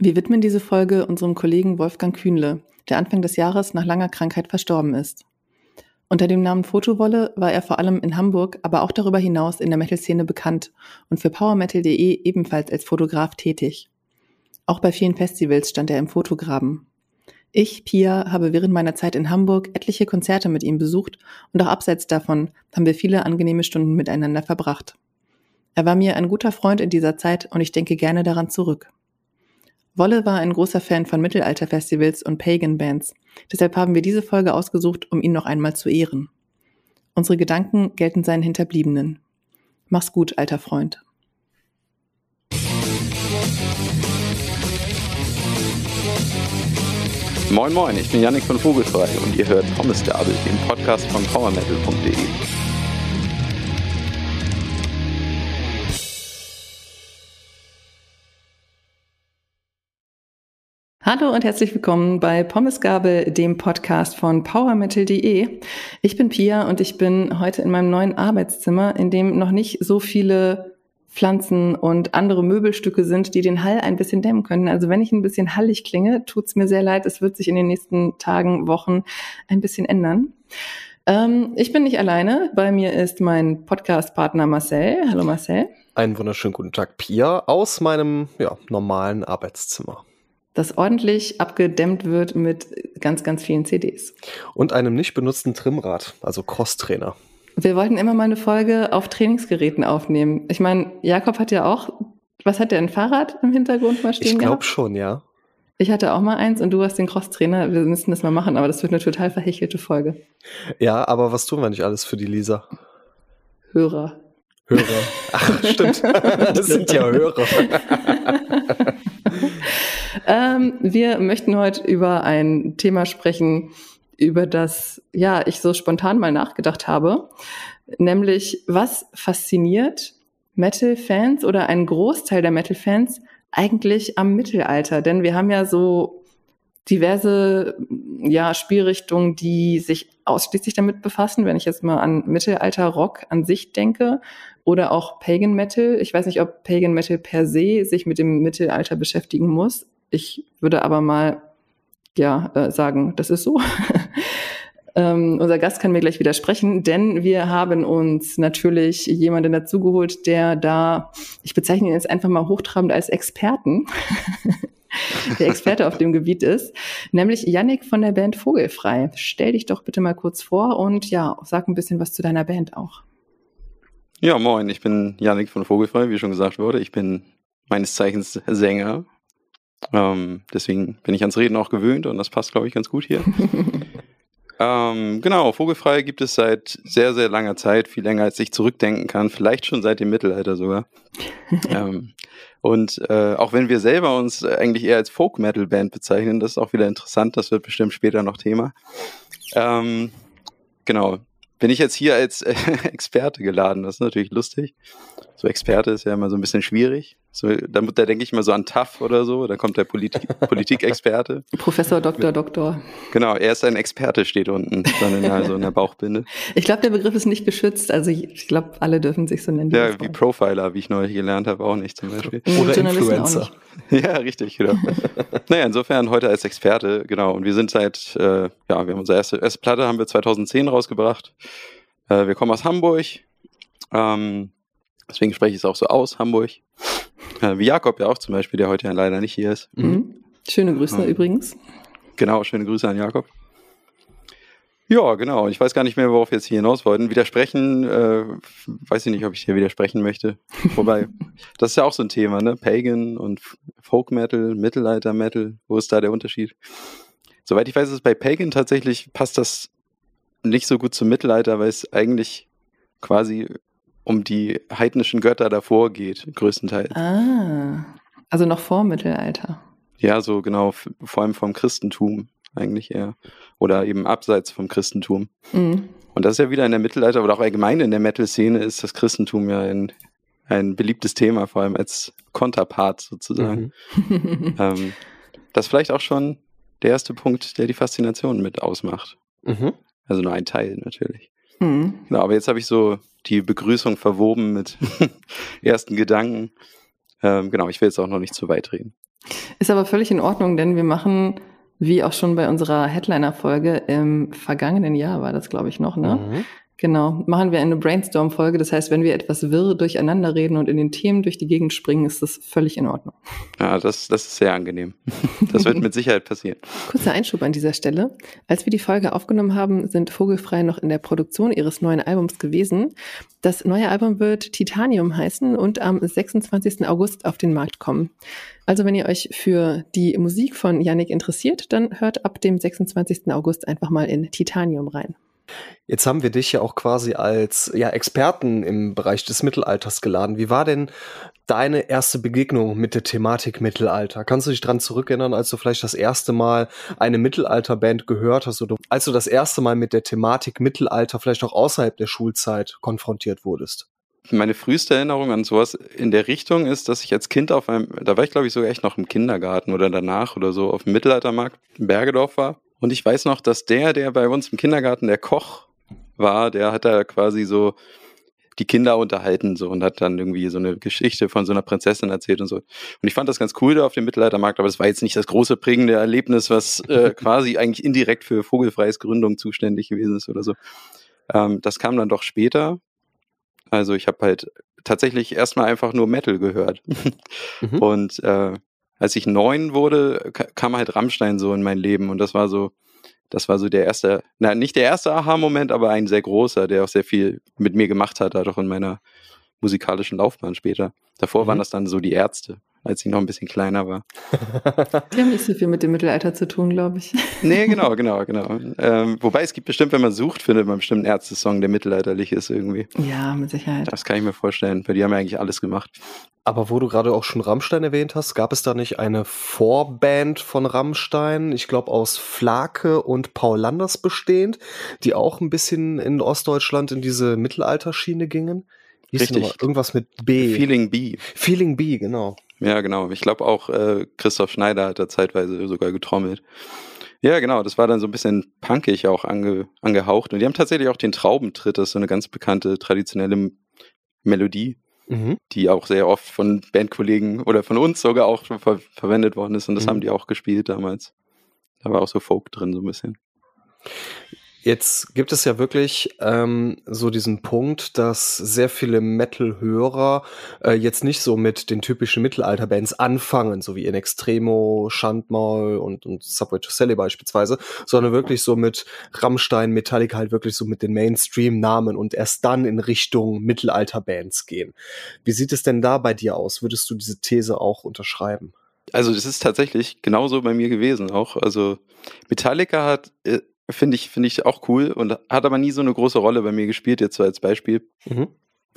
Wir widmen diese Folge unserem Kollegen Wolfgang Kühnle, der Anfang des Jahres nach langer Krankheit verstorben ist. Unter dem Namen Fotowolle war er vor allem in Hamburg, aber auch darüber hinaus in der Metal-Szene bekannt und für PowerMetal.de ebenfalls als Fotograf tätig. Auch bei vielen Festivals stand er im Fotograben. Ich, Pia, habe während meiner Zeit in Hamburg etliche Konzerte mit ihm besucht und auch abseits davon haben wir viele angenehme Stunden miteinander verbracht. Er war mir ein guter Freund in dieser Zeit und ich denke gerne daran zurück. Wolle war ein großer Fan von Mittelalterfestivals und Pagan-Bands. Deshalb haben wir diese Folge ausgesucht, um ihn noch einmal zu ehren. Unsere Gedanken gelten seinen Hinterbliebenen. Mach's gut, alter Freund. Moin Moin, ich bin Yannick von Vogelfrei und ihr hört Thomas Gabel, den Podcast von powermetal.de. Hallo und herzlich willkommen bei Pommesgabel, dem Podcast von powermetal.de. Ich bin Pia und ich bin heute in meinem neuen Arbeitszimmer, in dem noch nicht so viele Pflanzen und andere Möbelstücke sind, die den Hall ein bisschen dämmen können. Also wenn ich ein bisschen hallig klinge, tut's mir sehr leid. Es wird sich in den nächsten Tagen, Wochen ein bisschen ändern. Ähm, ich bin nicht alleine. Bei mir ist mein Podcast-Partner Marcel. Hallo Marcel. Einen wunderschönen guten Tag, Pia, aus meinem ja, normalen Arbeitszimmer das ordentlich abgedämmt wird mit ganz, ganz vielen CDs. Und einem nicht benutzten Trimrad, also Crosstrainer. Wir wollten immer mal eine Folge auf Trainingsgeräten aufnehmen. Ich meine, Jakob hat ja auch, was hat der, ein Fahrrad im Hintergrund mal stehen Ich glaube schon, ja. Ich hatte auch mal eins und du hast den Crosstrainer. Wir müssen das mal machen, aber das wird eine total verhechelte Folge. Ja, aber was tun wir nicht alles für die Lisa? Hörer. Hörer. Ach, stimmt. Das sind ja Hörer. ähm, wir möchten heute über ein Thema sprechen, über das ja ich so spontan mal nachgedacht habe, nämlich was fasziniert Metal-Fans oder einen Großteil der Metal-Fans eigentlich am Mittelalter? Denn wir haben ja so diverse ja, Spielrichtungen, die sich ausschließlich damit befassen, wenn ich jetzt mal an Mittelalter-Rock an sich denke oder auch Pagan Metal. Ich weiß nicht, ob Pagan Metal per se sich mit dem Mittelalter beschäftigen muss. Ich würde aber mal ja äh, sagen, das ist so. ähm, unser Gast kann mir gleich widersprechen, denn wir haben uns natürlich jemanden dazugeholt, der da, ich bezeichne ihn jetzt einfach mal hochtrabend als Experten, der Experte auf dem Gebiet ist, nämlich Yannick von der Band Vogelfrei. Stell dich doch bitte mal kurz vor und ja, sag ein bisschen was zu deiner Band auch. Ja, moin, ich bin Yannick von Vogelfrei, wie schon gesagt wurde. Ich bin meines Zeichens Sänger ähm, deswegen bin ich ans Reden auch gewöhnt und das passt, glaube ich, ganz gut hier. ähm, genau, Vogelfrei gibt es seit sehr, sehr langer Zeit, viel länger als ich zurückdenken kann, vielleicht schon seit dem Mittelalter sogar. ähm, und äh, auch wenn wir selber uns eigentlich eher als Folk-Metal-Band bezeichnen, das ist auch wieder interessant, das wird bestimmt später noch Thema. Ähm, genau, bin ich jetzt hier als äh, Experte geladen. Das ist natürlich lustig. So Experte ist ja immer so ein bisschen schwierig. So, da, da denke ich mal so an TAF oder so. Da kommt der Politik, Politikexperte. Professor, Doktor, Doktor. Genau, er ist ein Experte, steht unten dann in, also in der Bauchbinde. Ich glaube, der Begriff ist nicht geschützt. Also ich, ich glaube, alle dürfen sich so nennen. Ja, wie Profiler, wie ich neulich gelernt habe, auch nicht zum Beispiel. Oder Influencer. Ja, richtig, genau. naja, insofern heute als Experte, genau. Und wir sind seit, äh, ja, wir haben unsere erste, erste Platte haben wir 2010 rausgebracht. Äh, wir kommen aus Hamburg. Ähm, deswegen spreche ich es auch so aus, Hamburg. Wie Jakob ja auch zum Beispiel, der heute ja leider nicht hier ist. Mhm. Schöne Grüße ähm, übrigens. Genau, schöne Grüße an Jakob. Ja, genau. Ich weiß gar nicht mehr, worauf wir jetzt hier hinaus wollten. Widersprechen, äh, weiß ich nicht, ob ich hier widersprechen möchte. Wobei, das ist ja auch so ein Thema, ne? Pagan und Folk Metal, Mittelalter Metal. Wo ist da der Unterschied? Soweit ich weiß, ist bei Pagan tatsächlich passt das nicht so gut zum Mittelalter, weil es eigentlich quasi um die heidnischen Götter davor geht, größtenteils. Ah, also noch vor Mittelalter. Ja, so genau, vor allem vom Christentum eigentlich eher. Oder eben abseits vom Christentum. Mhm. Und das ist ja wieder in der Mittelalter oder auch allgemein in der Metal-Szene ist das Christentum ja ein, ein beliebtes Thema, vor allem als Konterpart sozusagen. Mhm. ähm, das ist vielleicht auch schon der erste Punkt, der die Faszination mit ausmacht. Mhm. Also nur ein Teil natürlich. Mhm. Genau, aber jetzt habe ich so die Begrüßung verwoben mit ersten Gedanken. Ähm, genau, ich will jetzt auch noch nicht zu weit reden. Ist aber völlig in Ordnung, denn wir machen, wie auch schon bei unserer Headliner-Folge im vergangenen Jahr war das, glaube ich, noch, ne? Mhm. Genau, machen wir eine Brainstorm-Folge. Das heißt, wenn wir etwas wirr durcheinander reden und in den Themen durch die Gegend springen, ist das völlig in Ordnung. Ja, das, das ist sehr angenehm. Das wird mit Sicherheit passieren. Kurzer Einschub an dieser Stelle. Als wir die Folge aufgenommen haben, sind Vogelfrei noch in der Produktion ihres neuen Albums gewesen. Das neue Album wird Titanium heißen und am 26. August auf den Markt kommen. Also wenn ihr euch für die Musik von Yannick interessiert, dann hört ab dem 26. August einfach mal in Titanium rein. Jetzt haben wir dich ja auch quasi als ja, Experten im Bereich des Mittelalters geladen. Wie war denn deine erste Begegnung mit der Thematik Mittelalter? Kannst du dich dran zurückerinnern, als du vielleicht das erste Mal eine Mittelalterband gehört hast oder als du das erste Mal mit der Thematik Mittelalter vielleicht auch außerhalb der Schulzeit konfrontiert wurdest? Meine früheste Erinnerung an sowas in der Richtung ist, dass ich als Kind auf einem, da war ich glaube ich sogar echt noch im Kindergarten oder danach oder so auf dem Mittelaltermarkt in Bergedorf war und ich weiß noch, dass der, der bei uns im Kindergarten der Koch war, der hat da quasi so die Kinder unterhalten so und hat dann irgendwie so eine Geschichte von so einer Prinzessin erzählt und so. Und ich fand das ganz cool da auf dem Mittelaltermarkt, aber das war jetzt nicht das große prägende Erlebnis, was äh, quasi eigentlich indirekt für vogelfreies Gründung zuständig gewesen ist oder so. Ähm, das kam dann doch später. Also ich habe halt tatsächlich erstmal einfach nur Metal gehört. mhm. Und äh, als ich neun wurde, kam halt Rammstein so in mein Leben und das war so, das war so der erste, na, nicht der erste Aha-Moment, aber ein sehr großer, der auch sehr viel mit mir gemacht hat, halt auch in meiner musikalischen Laufbahn später. Davor mhm. waren das dann so die Ärzte als ich noch ein bisschen kleiner war. Die haben nicht so viel mit dem Mittelalter zu tun, glaube ich. Nee, genau, genau, genau. Ähm, wobei es gibt bestimmt, wenn man sucht, findet man bestimmt einen Ärzte-Song, der mittelalterlich ist irgendwie. Ja, mit Sicherheit. Das kann ich mir vorstellen, weil die haben ja eigentlich alles gemacht. Aber wo du gerade auch schon Rammstein erwähnt hast, gab es da nicht eine Vorband von Rammstein, ich glaube aus Flake und Paul Landers bestehend, die auch ein bisschen in Ostdeutschland in diese Mittelalterschiene gingen? Hieß Richtig. Irgendwas mit B. Feeling B. Feeling B, genau. Ja, genau. Ich glaube auch äh, Christoph Schneider hat da zeitweise sogar getrommelt. Ja, genau. Das war dann so ein bisschen punkig auch ange, angehaucht. Und die haben tatsächlich auch den Traubentritt, das ist so eine ganz bekannte traditionelle Melodie, mhm. die auch sehr oft von Bandkollegen oder von uns sogar auch ver verwendet worden ist. Und das mhm. haben die auch gespielt damals. Da war auch so Folk drin, so ein bisschen. Jetzt gibt es ja wirklich ähm, so diesen Punkt, dass sehr viele Metal-Hörer äh, jetzt nicht so mit den typischen Mittelalter-Bands anfangen, so wie In Extremo, Schandmaul und, und Subway to Sally beispielsweise, sondern wirklich so mit Rammstein, Metallica halt wirklich so mit den Mainstream-Namen und erst dann in Richtung Mittelalter-Bands gehen. Wie sieht es denn da bei dir aus? Würdest du diese These auch unterschreiben? Also das ist tatsächlich genauso bei mir gewesen auch. Also Metallica hat äh, Finde ich, finde ich auch cool und hat aber nie so eine große Rolle bei mir gespielt, jetzt so als Beispiel. Mhm.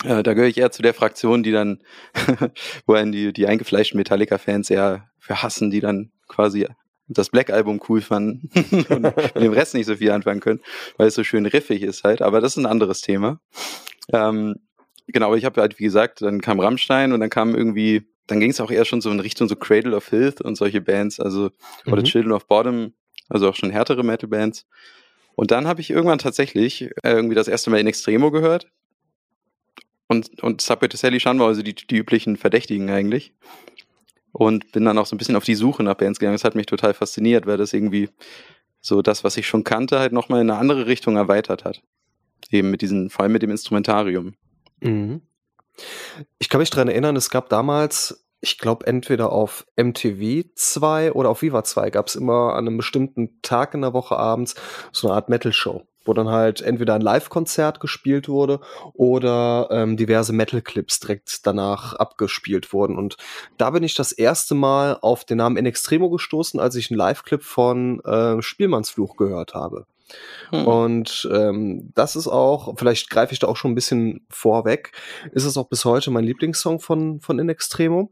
Äh, da gehöre ich eher zu der Fraktion, die dann, wo einen die, die eingefleischten Metallica-Fans eher verhassen, die dann quasi das Black-Album cool fanden und mit dem Rest nicht so viel anfangen können, weil es so schön riffig ist halt. Aber das ist ein anderes Thema. Ähm, genau, aber ich habe halt, wie gesagt, dann kam Rammstein und dann kam irgendwie, dann ging es auch eher schon so in Richtung so Cradle of Filth und solche Bands, also oder mhm. Children of Bottom also auch schon härtere Metal-Bands. Und dann habe ich irgendwann tatsächlich äh, irgendwie das erste Mal in Extremo gehört. Und, und Subway to Sally Shan war also die, die üblichen Verdächtigen eigentlich. Und bin dann auch so ein bisschen auf die Suche nach Bands gegangen. Das hat mich total fasziniert, weil das irgendwie so das, was ich schon kannte, halt nochmal in eine andere Richtung erweitert hat. Eben mit diesen, vor allem mit dem Instrumentarium. Mhm. Ich kann mich daran erinnern, es gab damals ich glaube, entweder auf MTV 2 oder auf Viva 2 gab es immer an einem bestimmten Tag in der Woche abends so eine Art Metal-Show, wo dann halt entweder ein Live-Konzert gespielt wurde oder ähm, diverse Metal-Clips direkt danach abgespielt wurden. Und da bin ich das erste Mal auf den Namen In Extremo gestoßen, als ich einen Live-Clip von äh, Spielmannsfluch gehört habe. Hm. Und ähm, das ist auch, vielleicht greife ich da auch schon ein bisschen vorweg, ist es auch bis heute mein Lieblingssong von, von In Extremo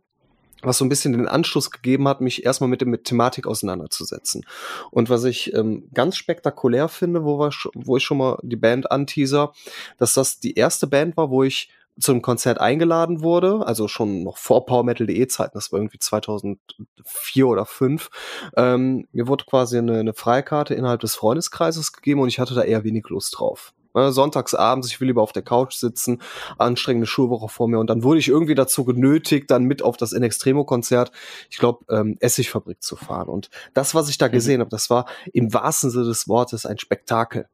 was so ein bisschen den Anschluss gegeben hat, mich erstmal mit der Thematik auseinanderzusetzen. Und was ich ähm, ganz spektakulär finde, wo, wir, wo ich schon mal die Band anteaser, dass das die erste Band war, wo ich zum Konzert eingeladen wurde, also schon noch vor PowerMetal.de Zeiten, das war irgendwie 2004 oder 5. Ähm, mir wurde quasi eine, eine Freikarte innerhalb des Freundeskreises gegeben und ich hatte da eher wenig Lust drauf. Ne, sonntags abends, ich will lieber auf der Couch sitzen, anstrengende Schulwoche vor mir und dann wurde ich irgendwie dazu genötigt, dann mit auf das In Extremo Konzert, ich glaube, ähm, Essigfabrik zu fahren. Und das, was ich da mhm. gesehen habe, das war im wahrsten Sinne des Wortes ein Spektakel.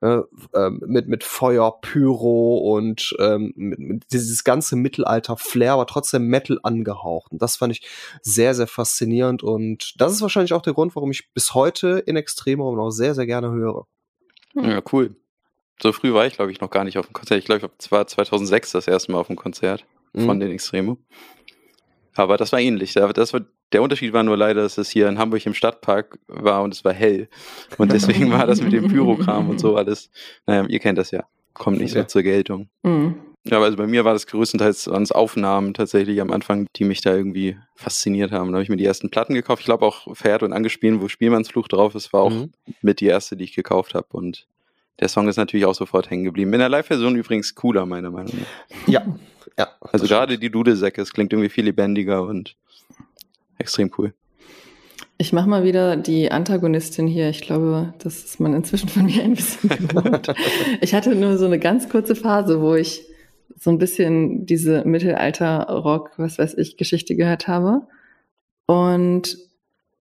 Äh, mit, mit Feuer, Pyro und ähm, mit, mit dieses ganze Mittelalter-Flair, aber trotzdem Metal angehaucht. Und das fand ich sehr, sehr faszinierend. Und das ist wahrscheinlich auch der Grund, warum ich bis heute in Extremo noch sehr, sehr gerne höre. Ja, cool. So früh war ich, glaube ich, noch gar nicht auf dem Konzert. Ich glaube, es war 2006 das erste Mal auf dem Konzert mhm. von den Extremo. Aber das war ähnlich. Das war, der Unterschied war nur leider, dass es hier in Hamburg im Stadtpark war und es war hell. Und deswegen war das mit dem Pyrokram und so alles, naja, ihr kennt das ja, kommt nicht so zur Geltung. Mhm. Ja, aber also bei mir war das größtenteils ans Aufnahmen tatsächlich am Anfang, die mich da irgendwie fasziniert haben. Da habe ich mir die ersten Platten gekauft. Ich glaube auch Pferd und angespielt, wo Spielmannsfluch drauf ist, war auch mhm. mit die erste, die ich gekauft habe. Und der Song ist natürlich auch sofort hängen geblieben. In der Live-Version übrigens cooler, meiner Meinung nach. Ja, ja. Also gerade die Dudelsäcke, es klingt irgendwie viel lebendiger und extrem cool. Ich mache mal wieder die Antagonistin hier. Ich glaube, das ist man inzwischen von mir ein bisschen gewohnt. ich hatte nur so eine ganz kurze Phase, wo ich so ein bisschen diese Mittelalter-Rock, was weiß ich, Geschichte gehört habe. Und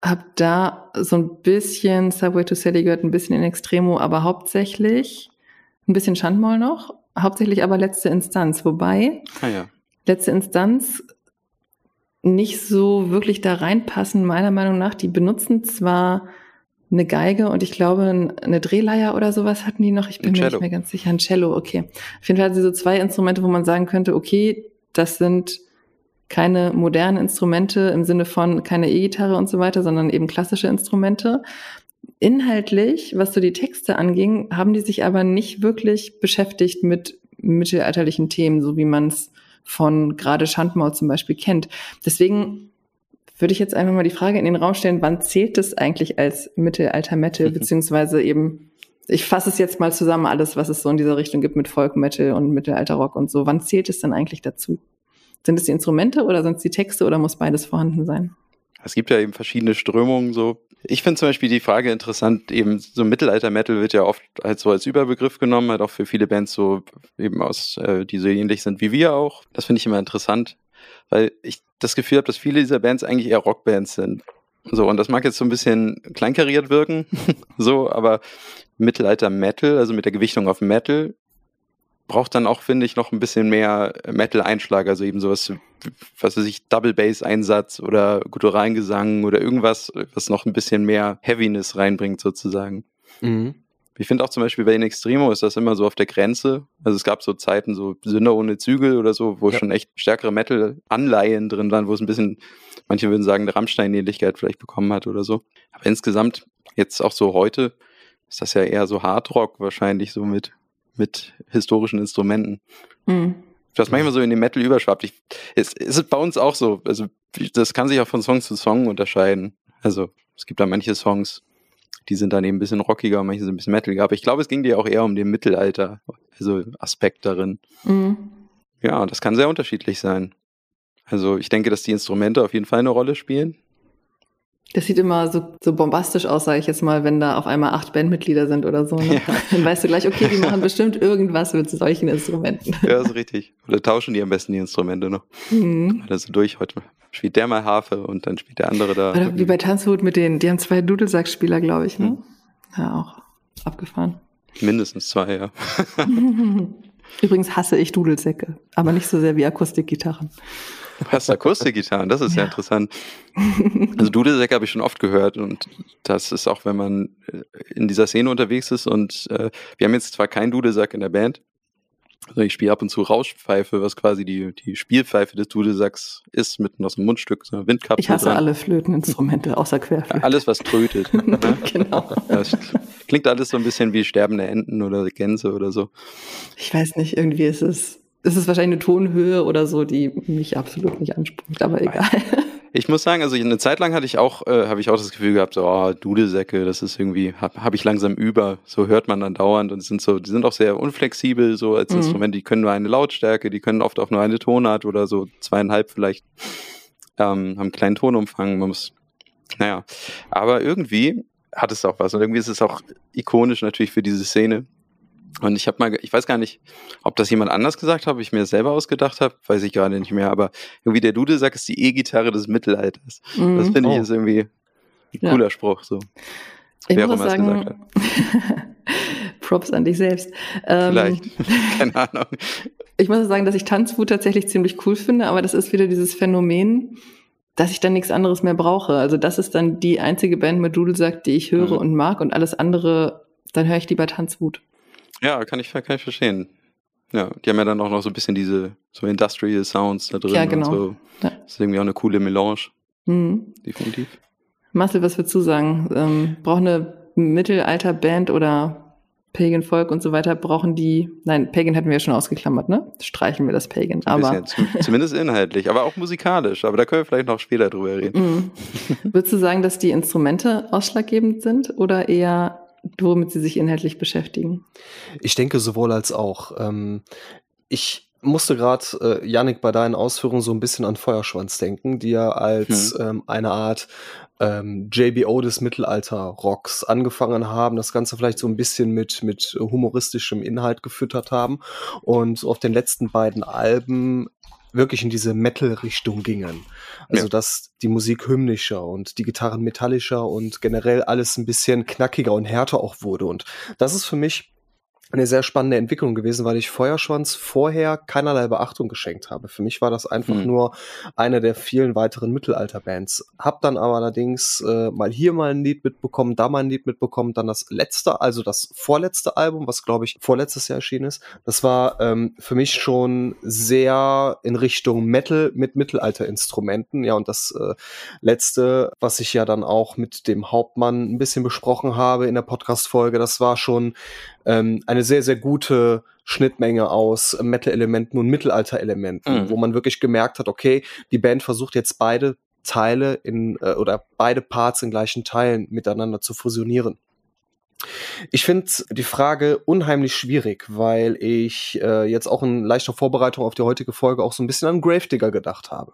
habe da so ein bisschen Subway to Sally gehört, ein bisschen in Extremo, aber hauptsächlich ein bisschen Schandmaul noch, hauptsächlich aber letzte Instanz. Wobei ah, ja. letzte Instanz nicht so wirklich da reinpassen, meiner Meinung nach. Die benutzen zwar eine Geige und ich glaube eine Drehleier oder sowas hatten die noch. Ich bin mir nicht mehr ganz sicher. Ein Cello, okay. Auf jeden Fall hatten sie so zwei Instrumente, wo man sagen könnte, okay, das sind keine modernen Instrumente im Sinne von keine E-Gitarre und so weiter, sondern eben klassische Instrumente. Inhaltlich, was so die Texte anging, haben die sich aber nicht wirklich beschäftigt mit mittelalterlichen Themen, so wie man es von gerade Schandmaul zum Beispiel kennt. Deswegen würde ich jetzt einfach mal die Frage in den Raum stellen, wann zählt es eigentlich als Mittelalter-Metal, beziehungsweise eben, ich fasse es jetzt mal zusammen, alles, was es so in dieser Richtung gibt mit Folk-Metal und Mittelalter-Rock und so. Wann zählt es denn eigentlich dazu? Sind es die Instrumente oder sind es die Texte oder muss beides vorhanden sein? Es gibt ja eben verschiedene Strömungen so. Ich finde zum Beispiel die Frage interessant, eben so Mittelalter-Metal wird ja oft halt so als Überbegriff genommen, halt auch für viele Bands so eben aus, äh, die so ähnlich sind wie wir auch. Das finde ich immer interessant, weil ich das Gefühl habe, dass viele dieser Bands eigentlich eher Rockbands sind. So, und das mag jetzt so ein bisschen kleinkariert wirken, so, aber Mittelalter-Metal, also mit der Gewichtung auf Metal, braucht dann auch, finde ich, noch ein bisschen mehr Metal-Einschlag, also eben sowas, was weiß ich, Double Bass-Einsatz oder gutturalen Gesang oder irgendwas, was noch ein bisschen mehr Heaviness reinbringt, sozusagen. Mhm. Ich finde auch zum Beispiel bei In Extremo ist das immer so auf der Grenze. Also es gab so Zeiten, so Sünder ohne Zügel oder so, wo ja. schon echt stärkere Metal-Anleihen drin waren, wo es ein bisschen, manche würden sagen, eine Rammstein-Ähnlichkeit vielleicht bekommen hat oder so. Aber insgesamt, jetzt auch so heute, ist das ja eher so Hardrock wahrscheinlich so mit mit historischen Instrumenten. Mhm. Was manchmal so in den Metal überschwappt. Ich, es, es ist bei uns auch so. Also, das kann sich auch von Song zu Song unterscheiden. Also, es gibt da manche Songs, die sind dann eben ein bisschen rockiger, manche sind ein bisschen metaliger. Aber ich glaube, es ging dir auch eher um den Mittelalter, also Aspekt darin. Mhm. Ja, das kann sehr unterschiedlich sein. Also, ich denke, dass die Instrumente auf jeden Fall eine Rolle spielen. Das sieht immer so, so bombastisch aus, sage ich jetzt mal, wenn da auf einmal acht Bandmitglieder sind oder so. Ne? Ja. Dann weißt du gleich, okay, die machen bestimmt irgendwas mit solchen Instrumenten. Ja, ist richtig. Oder tauschen die am besten die Instrumente noch. Mhm. Also durch, heute spielt der mal Harfe und dann spielt der andere da. Oder wie bei Tanzhut mit denen, die haben zwei Dudelsackspieler, glaube ich, ne? Mhm. Ja, auch abgefahren. Mindestens zwei, ja. Übrigens hasse ich Dudelsäcke, aber nicht so sehr wie Akustikgitarren. Du hast Akustikgitarren, das ist ja, ja interessant. Also Dudelsäcke habe ich schon oft gehört und das ist auch, wenn man äh, in dieser Szene unterwegs ist und äh, wir haben jetzt zwar keinen Dudelsack in der Band, also ich spiele ab und zu Rauschpfeife, was quasi die, die Spielpfeife des Dudelsacks ist, mitten aus dem Mundstück, so eine Windkapsel. Ich hasse dran. alle Flöteninstrumente, außer Querflöte. Alles, was trötet. ne? genau. Ja, klingt alles so ein bisschen wie sterbende Enten oder Gänse oder so. Ich weiß nicht, irgendwie ist es es ist wahrscheinlich eine Tonhöhe oder so, die mich absolut nicht anspricht, aber egal. Ich muss sagen, also eine Zeit lang hatte ich auch, äh, habe ich auch das Gefühl gehabt, so, oh, Dudelsäcke, das ist irgendwie, habe hab ich langsam über, so hört man dann dauernd und sind so, die sind auch sehr unflexibel, so als mhm. Instrument, die können nur eine Lautstärke, die können oft auch nur eine Tonart oder so zweieinhalb vielleicht, ähm, haben einen kleinen Tonumfang, man muss, naja, aber irgendwie hat es auch was und irgendwie ist es auch ikonisch natürlich für diese Szene Und ich habe mal, ich weiß gar nicht, ob das jemand anders gesagt hat, ob ich mir das selber ausgedacht habe, weiß ich gerade nicht mehr. Aber irgendwie der Dudelsack ist die E-Gitarre des Mittelalters. Mhm. Das finde ich oh. ist irgendwie ein cooler Spruch. So. Ich Wer muss auch sagen, Props an dich selbst. Ähm, Vielleicht, keine Ahnung. Ich muss sagen, dass ich Tanzwut tatsächlich ziemlich cool finde, aber das ist wieder dieses Phänomen, dass ich dann nichts anderes mehr brauche. Also das ist dann die einzige Band mit Dudelsack, die ich höre mhm. und mag und alles andere, dann höre ich lieber Tanzwut. Ja, kann ich, kann ich verstehen. Ja, die haben ja dann auch noch so ein bisschen diese so Industrial Sounds da drin. Ja, genau. So. Ja. Das ist irgendwie auch eine coole Melange. Mhm. Definitiv. Marcel, was würdest du sagen? Ähm, braucht eine Mittelalter-Band oder Pagan Volk und so weiter, brauchen die, nein, Pagan hätten wir ja schon ausgeklammert, ne? Streichen wir das Pagan. aber bisschen, zumindest inhaltlich, aber auch musikalisch. Aber da können wir vielleicht noch später drüber reden. Mhm. Würdest du sagen, dass die Instrumente ausschlaggebend sind oder eher womit sie sich inhaltlich beschäftigen? Ich denke sowohl als auch. Ähm, ich musste gerade, äh, Yannick, bei deinen Ausführungen so ein bisschen an Feuerschwanz denken, die ja als hm. ähm, eine Art ähm, JBO des Mittelalter-Rocks angefangen haben, das Ganze vielleicht so ein bisschen mit, mit humoristischem Inhalt gefüttert haben und auf den letzten beiden Alben wirklich in diese Metal-Richtung gingen. Also, ja. dass die Musik hymnischer und die Gitarren metallischer und generell alles ein bisschen knackiger und härter auch wurde. Und das ist für mich eine sehr spannende Entwicklung gewesen, weil ich Feuerschwanz vorher keinerlei Beachtung geschenkt habe. Für mich war das einfach mhm. nur eine der vielen weiteren Mittelalterbands. Hab dann aber allerdings äh, mal hier mal ein Lied mitbekommen, da mal ein Lied mitbekommen, dann das letzte, also das vorletzte Album, was glaube ich vorletztes Jahr erschienen ist. Das war ähm, für mich schon sehr in Richtung Metal mit Mittelalterinstrumenten. Ja, und das äh, letzte, was ich ja dann auch mit dem Hauptmann ein bisschen besprochen habe in der Podcast-Folge, das war schon ähm, eine sehr, sehr gute Schnittmenge aus Metal-Elementen und Mittelalter-Elementen, mhm. wo man wirklich gemerkt hat, okay, die Band versucht jetzt beide Teile in äh, oder beide Parts in gleichen Teilen miteinander zu fusionieren. Ich finde die Frage unheimlich schwierig, weil ich äh, jetzt auch in leichter Vorbereitung auf die heutige Folge auch so ein bisschen an Gravedigger gedacht habe.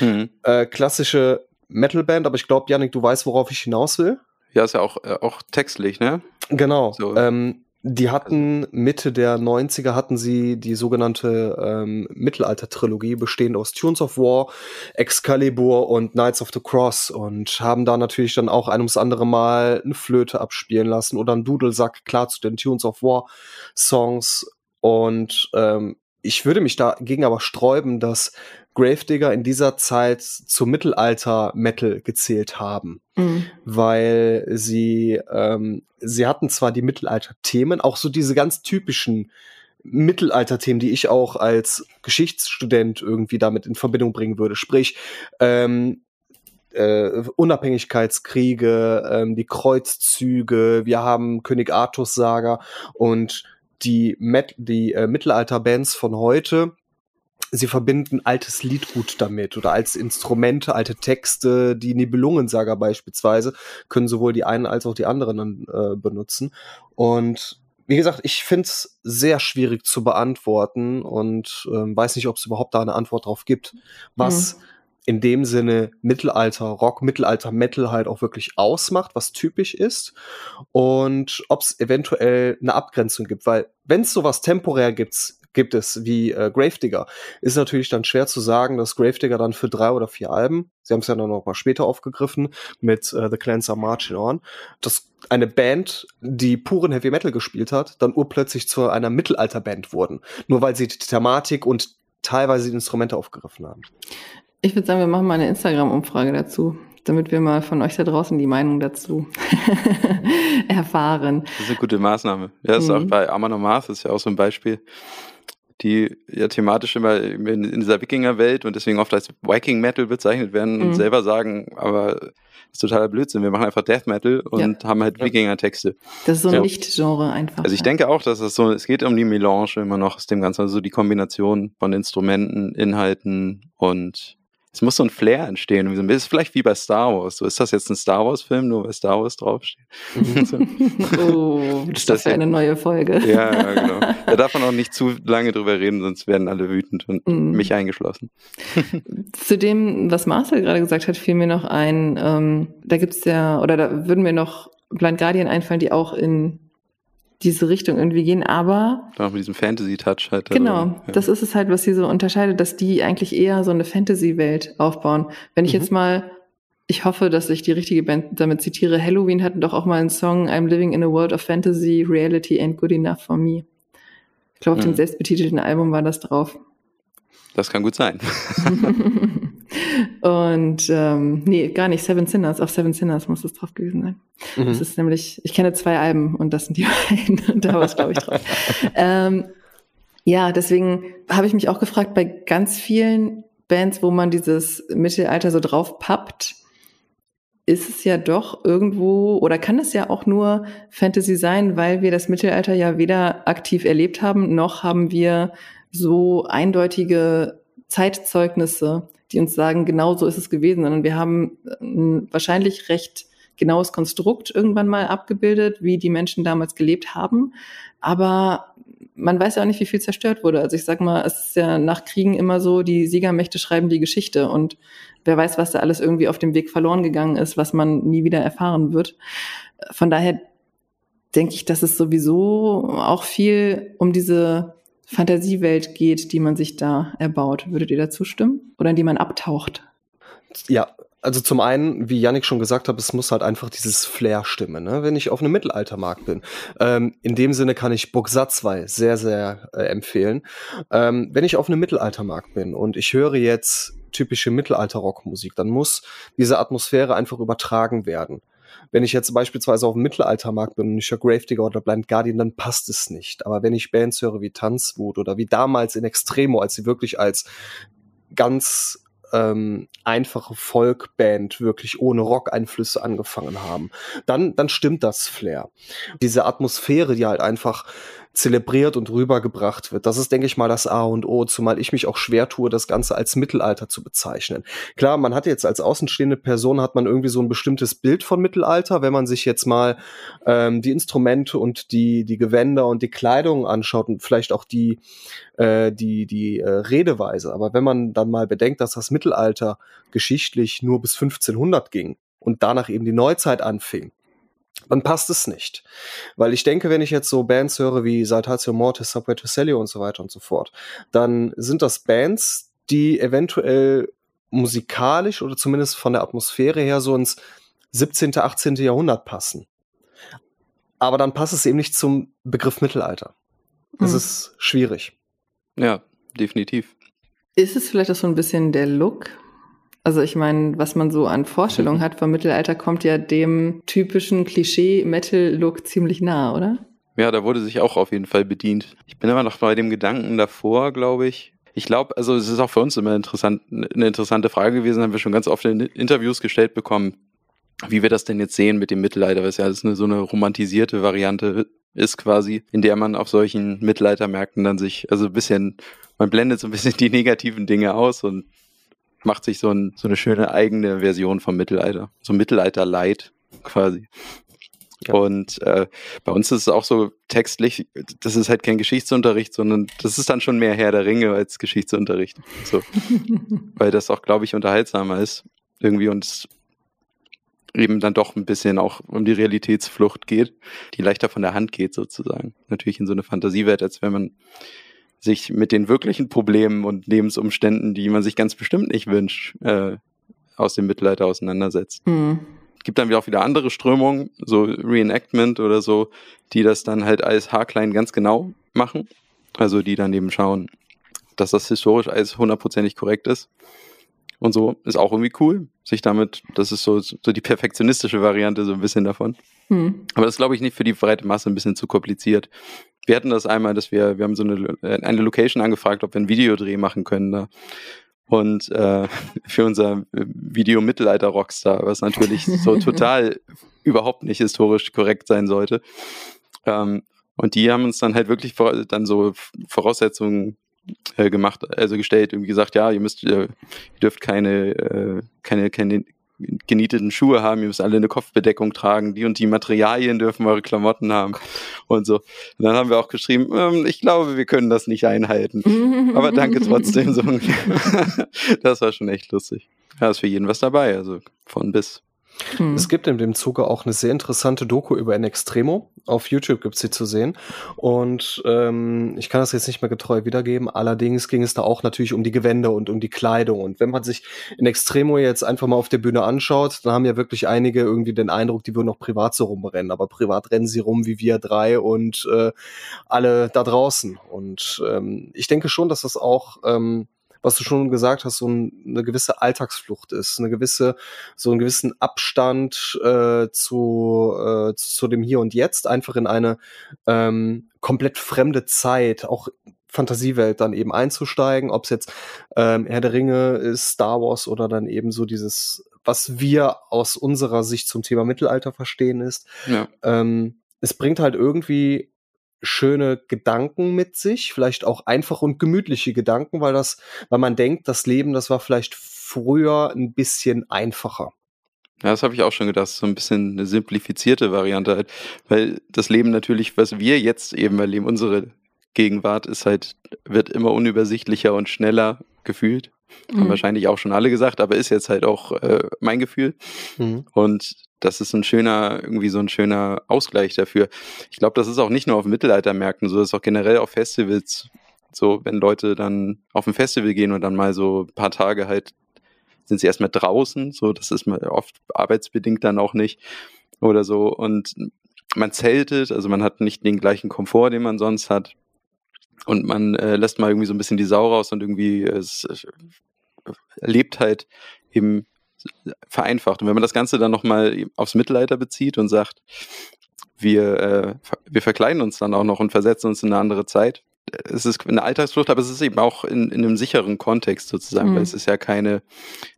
Mhm. Äh, klassische Metalband, aber ich glaube, Yannick, du weißt, worauf ich hinaus will. Ja, ist ja auch, äh, auch textlich, ne? Genau. So. Ähm, die hatten Mitte der 90er hatten sie die sogenannte ähm, Mittelalter-Trilogie, bestehend aus Tunes of War, Excalibur und Knights of the Cross und haben da natürlich dann auch ein ums andere Mal eine Flöte abspielen lassen oder einen Dudelsack, klar zu den Tunes of War Songs. Und ähm, ich würde mich dagegen aber sträuben, dass Gravedigger in dieser Zeit zum Mittelalter-Metal gezählt haben, mhm. weil sie ähm, sie hatten zwar die Mittelalter-Themen, auch so diese ganz typischen Mittelalter-Themen, die ich auch als Geschichtsstudent irgendwie damit in Verbindung bringen würde, sprich ähm, äh, Unabhängigkeitskriege, ähm, die Kreuzzüge, wir haben König Artus Saga und die, Met die äh, Mittelalter-Bands von heute sie verbinden altes Liedgut damit oder als Instrumente, alte Texte, die Nibelungensaga beispielsweise, können sowohl die einen als auch die anderen dann äh, benutzen. Und wie gesagt, ich finde es sehr schwierig zu beantworten und ähm, weiß nicht, ob es überhaupt da eine Antwort drauf gibt, was mhm. in dem Sinne Mittelalter Rock, Mittelalter Metal halt auch wirklich ausmacht, was typisch ist und ob es eventuell eine Abgrenzung gibt, weil wenn es sowas temporär gibt, gibt es wie äh, Gravedigger. Ist natürlich dann schwer zu sagen, dass Gravedigger dann für drei oder vier Alben, sie haben es ja dann noch mal später aufgegriffen mit äh, The Clans Are Marching On, dass eine Band, die puren Heavy Metal gespielt hat, dann urplötzlich zu einer Mittelalterband wurden. Nur weil sie die Thematik und teilweise die Instrumente aufgegriffen haben. Ich würde sagen, wir machen mal eine Instagram-Umfrage dazu damit wir mal von euch da draußen die Meinung dazu erfahren. Das ist eine gute Maßnahme. Ja, das mhm. ist auch bei Amon Amarth ist ja auch so ein Beispiel die ja thematisch immer in, in dieser Wikinger-Welt und deswegen oft als Viking Metal bezeichnet werden mhm. und selber sagen, aber das ist totaler Blödsinn. Wir machen einfach Death Metal und ja. haben halt Wikinger-Texte. Das ist so ein ja. Nicht-Genre einfach. Also ich denke auch, dass es so, es geht um die Melange immer noch aus dem Ganzen, also die Kombination von Instrumenten, Inhalten und es muss so ein Flair entstehen. Es ist vielleicht wie bei Star Wars. So ist das jetzt ein Star Wars-Film, nur weil Star Wars draufsteht. oh, ist das, ist ja eine neue Folge. ja, genau. Da darf man auch nicht zu lange drüber reden, sonst werden alle wütend und mm. mich eingeschlossen. Zu dem, was Marcel gerade gesagt hat, fiel mir noch ein, ähm, da gibt's ja, oder da würden mir noch Blind Guardian einfallen, die auch in diese Richtung irgendwie gehen, aber. Auch mit diesem Fantasy-Touch halt. Genau, ja. das ist es halt, was sie so unterscheidet, dass die eigentlich eher so eine Fantasy-Welt aufbauen. Wenn ich mhm. jetzt mal, ich hoffe, dass ich die richtige Band damit zitiere, Halloween hatten doch auch mal einen Song, I'm living in a world of fantasy, reality ain't good enough for me. Ich glaube, auf mhm. dem selbstbetitelten Album war das drauf. Das kann gut sein. Und ähm, nee, gar nicht. Seven Sinners. Auf Seven Sinners muss es drauf gewesen sein. Mhm. Das ist nämlich, ich kenne zwei Alben und das sind die beiden. Und da war es, glaube ich, drauf. ähm, ja, deswegen habe ich mich auch gefragt, bei ganz vielen Bands, wo man dieses Mittelalter so drauf pappt, ist es ja doch irgendwo, oder kann es ja auch nur Fantasy sein, weil wir das Mittelalter ja weder aktiv erlebt haben, noch haben wir so eindeutige Zeitzeugnisse, die uns sagen, genau so ist es gewesen, sondern wir haben ein wahrscheinlich recht genaues Konstrukt irgendwann mal abgebildet, wie die Menschen damals gelebt haben. Aber man weiß ja auch nicht, wie viel zerstört wurde. Also ich sag mal, es ist ja nach Kriegen immer so, die Siegermächte schreiben die Geschichte und wer weiß, was da alles irgendwie auf dem Weg verloren gegangen ist, was man nie wieder erfahren wird. Von daher denke ich, dass es sowieso auch viel um diese Fantasiewelt geht, die man sich da erbaut. Würdet ihr dazu stimmen? Oder in die man abtaucht? Ja, also zum einen, wie Yannick schon gesagt hat, es muss halt einfach dieses Flair stimmen, ne? wenn ich auf einem Mittelaltermarkt bin. Ähm, in dem Sinne kann ich Buxat 2 sehr, sehr äh, empfehlen. Ähm, wenn ich auf einem Mittelaltermarkt bin und ich höre jetzt typische Mittelalter-Rockmusik, dann muss diese Atmosphäre einfach übertragen werden. Wenn ich jetzt beispielsweise auf dem Mittelaltermarkt bin und ich höre Gravedigger oder Blind Guardian, dann passt es nicht. Aber wenn ich Bands höre wie Tanzwut oder wie damals in Extremo, als sie wirklich als ganz ähm, einfache Folkband wirklich ohne Rock-Einflüsse angefangen haben, dann, dann stimmt das Flair. Diese Atmosphäre, die halt einfach zelebriert und rübergebracht wird. Das ist, denke ich mal, das A und O, zumal ich mich auch schwer tue, das Ganze als Mittelalter zu bezeichnen. Klar, man hat jetzt als außenstehende Person hat man irgendwie so ein bestimmtes Bild von Mittelalter, wenn man sich jetzt mal ähm, die Instrumente und die die Gewänder und die Kleidung anschaut und vielleicht auch die äh, die die äh, Redeweise. Aber wenn man dann mal bedenkt, dass das Mittelalter geschichtlich nur bis 1500 ging und danach eben die Neuzeit anfing, dann passt es nicht. Weil ich denke, wenn ich jetzt so Bands höre wie Saltatio Mortis, Subway to Sally und so weiter und so fort, dann sind das Bands, die eventuell musikalisch oder zumindest von der Atmosphäre her so ins 17., 18. Jahrhundert passen. Aber dann passt es eben nicht zum Begriff Mittelalter. Das mhm. ist schwierig. Ja, definitiv. Ist es vielleicht auch so ein bisschen der Look also ich meine, was man so an Vorstellungen hat vom Mittelalter, kommt ja dem typischen Klischee-Metal-Look ziemlich nah, oder? Ja, da wurde sich auch auf jeden Fall bedient. Ich bin immer noch bei dem Gedanken davor, glaube ich. Ich glaube, also es ist auch für uns immer interessant, eine interessante Frage gewesen, haben wir schon ganz oft in Interviews gestellt bekommen, wie wir das denn jetzt sehen mit dem Mittelalter, weil es ja eine, so eine romantisierte Variante ist quasi, in der man auf solchen Mittelaltermärkten dann sich, also ein bisschen, man blendet so ein bisschen die negativen Dinge aus und macht sich so, ein, so eine schöne eigene Version vom Mittelalter. So Mittelalter-Light quasi. Ja. Und äh, bei uns ist es auch so textlich, das ist halt kein Geschichtsunterricht, sondern das ist dann schon mehr Herr der Ringe als Geschichtsunterricht. So. Weil das auch, glaube ich, unterhaltsamer ist. Irgendwie und es eben dann doch ein bisschen auch um die Realitätsflucht geht, die leichter von der Hand geht sozusagen. Natürlich in so eine Fantasiewelt, als wenn man sich mit den wirklichen Problemen und Lebensumständen, die man sich ganz bestimmt nicht wünscht, äh, aus dem Mittelalter auseinandersetzt. Mhm. Gibt dann auch wieder andere Strömungen, so Reenactment oder so, die das dann halt alles haarklein ganz genau machen. Also die dann eben schauen, dass das historisch alles hundertprozentig korrekt ist. Und so ist auch irgendwie cool, sich damit, das ist so, so die perfektionistische Variante so ein bisschen davon. Hm. Aber das glaube ich nicht für die breite Masse ein bisschen zu kompliziert wir hatten das einmal, dass wir, wir haben so eine, eine Location angefragt, ob wir einen Videodreh machen können da. Und äh, für unser Video Mittelalter Rockstar, was natürlich so total überhaupt nicht historisch korrekt sein sollte. Ähm, und die haben uns dann halt wirklich vor, dann so Voraussetzungen äh, gemacht, also gestellt, irgendwie gesagt, ja, ihr müsst, ihr dürft keine, äh, keine, keine genieteten Schuhe haben, ihr müsst alle eine Kopfbedeckung tragen, die und die Materialien dürfen eure Klamotten haben und so. Und dann haben wir auch geschrieben, ähm, ich glaube, wir können das nicht einhalten. Aber danke trotzdem so. das war schon echt lustig. Ja, ist für jeden was dabei, also von bis. Hm. Es gibt in dem Zuge auch eine sehr interessante Doku über En Extremo. Auf YouTube gibt es sie zu sehen. Und ähm, ich kann das jetzt nicht mehr getreu wiedergeben. Allerdings ging es da auch natürlich um die Gewände und um die Kleidung. Und wenn man sich In Extremo jetzt einfach mal auf der Bühne anschaut, dann haben ja wirklich einige irgendwie den Eindruck, die würden noch privat so rumrennen. Aber privat rennen sie rum wie wir drei und äh, alle da draußen. Und ähm, ich denke schon, dass das auch ähm, was du schon gesagt hast, so ein, eine gewisse Alltagsflucht ist, eine gewisse, so einen gewissen Abstand äh, zu, äh, zu dem Hier und Jetzt, einfach in eine ähm, komplett fremde Zeit, auch Fantasiewelt dann eben einzusteigen, ob es jetzt ähm, Herr der Ringe ist, Star Wars oder dann eben so dieses, was wir aus unserer Sicht zum Thema Mittelalter verstehen ist. Ja. Ähm, es bringt halt irgendwie schöne Gedanken mit sich, vielleicht auch einfach und gemütliche Gedanken, weil das, weil man denkt, das Leben, das war vielleicht früher ein bisschen einfacher. Ja, das habe ich auch schon gedacht, so ein bisschen eine simplifizierte Variante halt, weil das Leben natürlich, was wir jetzt eben erleben, unsere Gegenwart ist halt, wird immer unübersichtlicher und schneller gefühlt. Mhm. Haben wahrscheinlich auch schon alle gesagt, aber ist jetzt halt auch äh, mein Gefühl. Mhm. Und das ist ein schöner, irgendwie so ein schöner Ausgleich dafür. Ich glaube, das ist auch nicht nur auf Mittelaltermärkten so, das ist auch generell auf Festivals so, wenn Leute dann auf ein Festival gehen und dann mal so ein paar Tage halt sind sie erstmal draußen, so, das ist mal oft arbeitsbedingt dann auch nicht oder so und man zeltet, also man hat nicht den gleichen Komfort, den man sonst hat und man äh, lässt mal irgendwie so ein bisschen die Sau raus und irgendwie es, es erlebt halt eben vereinfacht. Und wenn man das Ganze dann nochmal aufs Mittelalter bezieht und sagt, wir, äh, wir verkleiden uns dann auch noch und versetzen uns in eine andere Zeit. Es ist eine Alltagsflucht, aber es ist eben auch in, in einem sicheren Kontext sozusagen, mhm. weil es ist ja keine,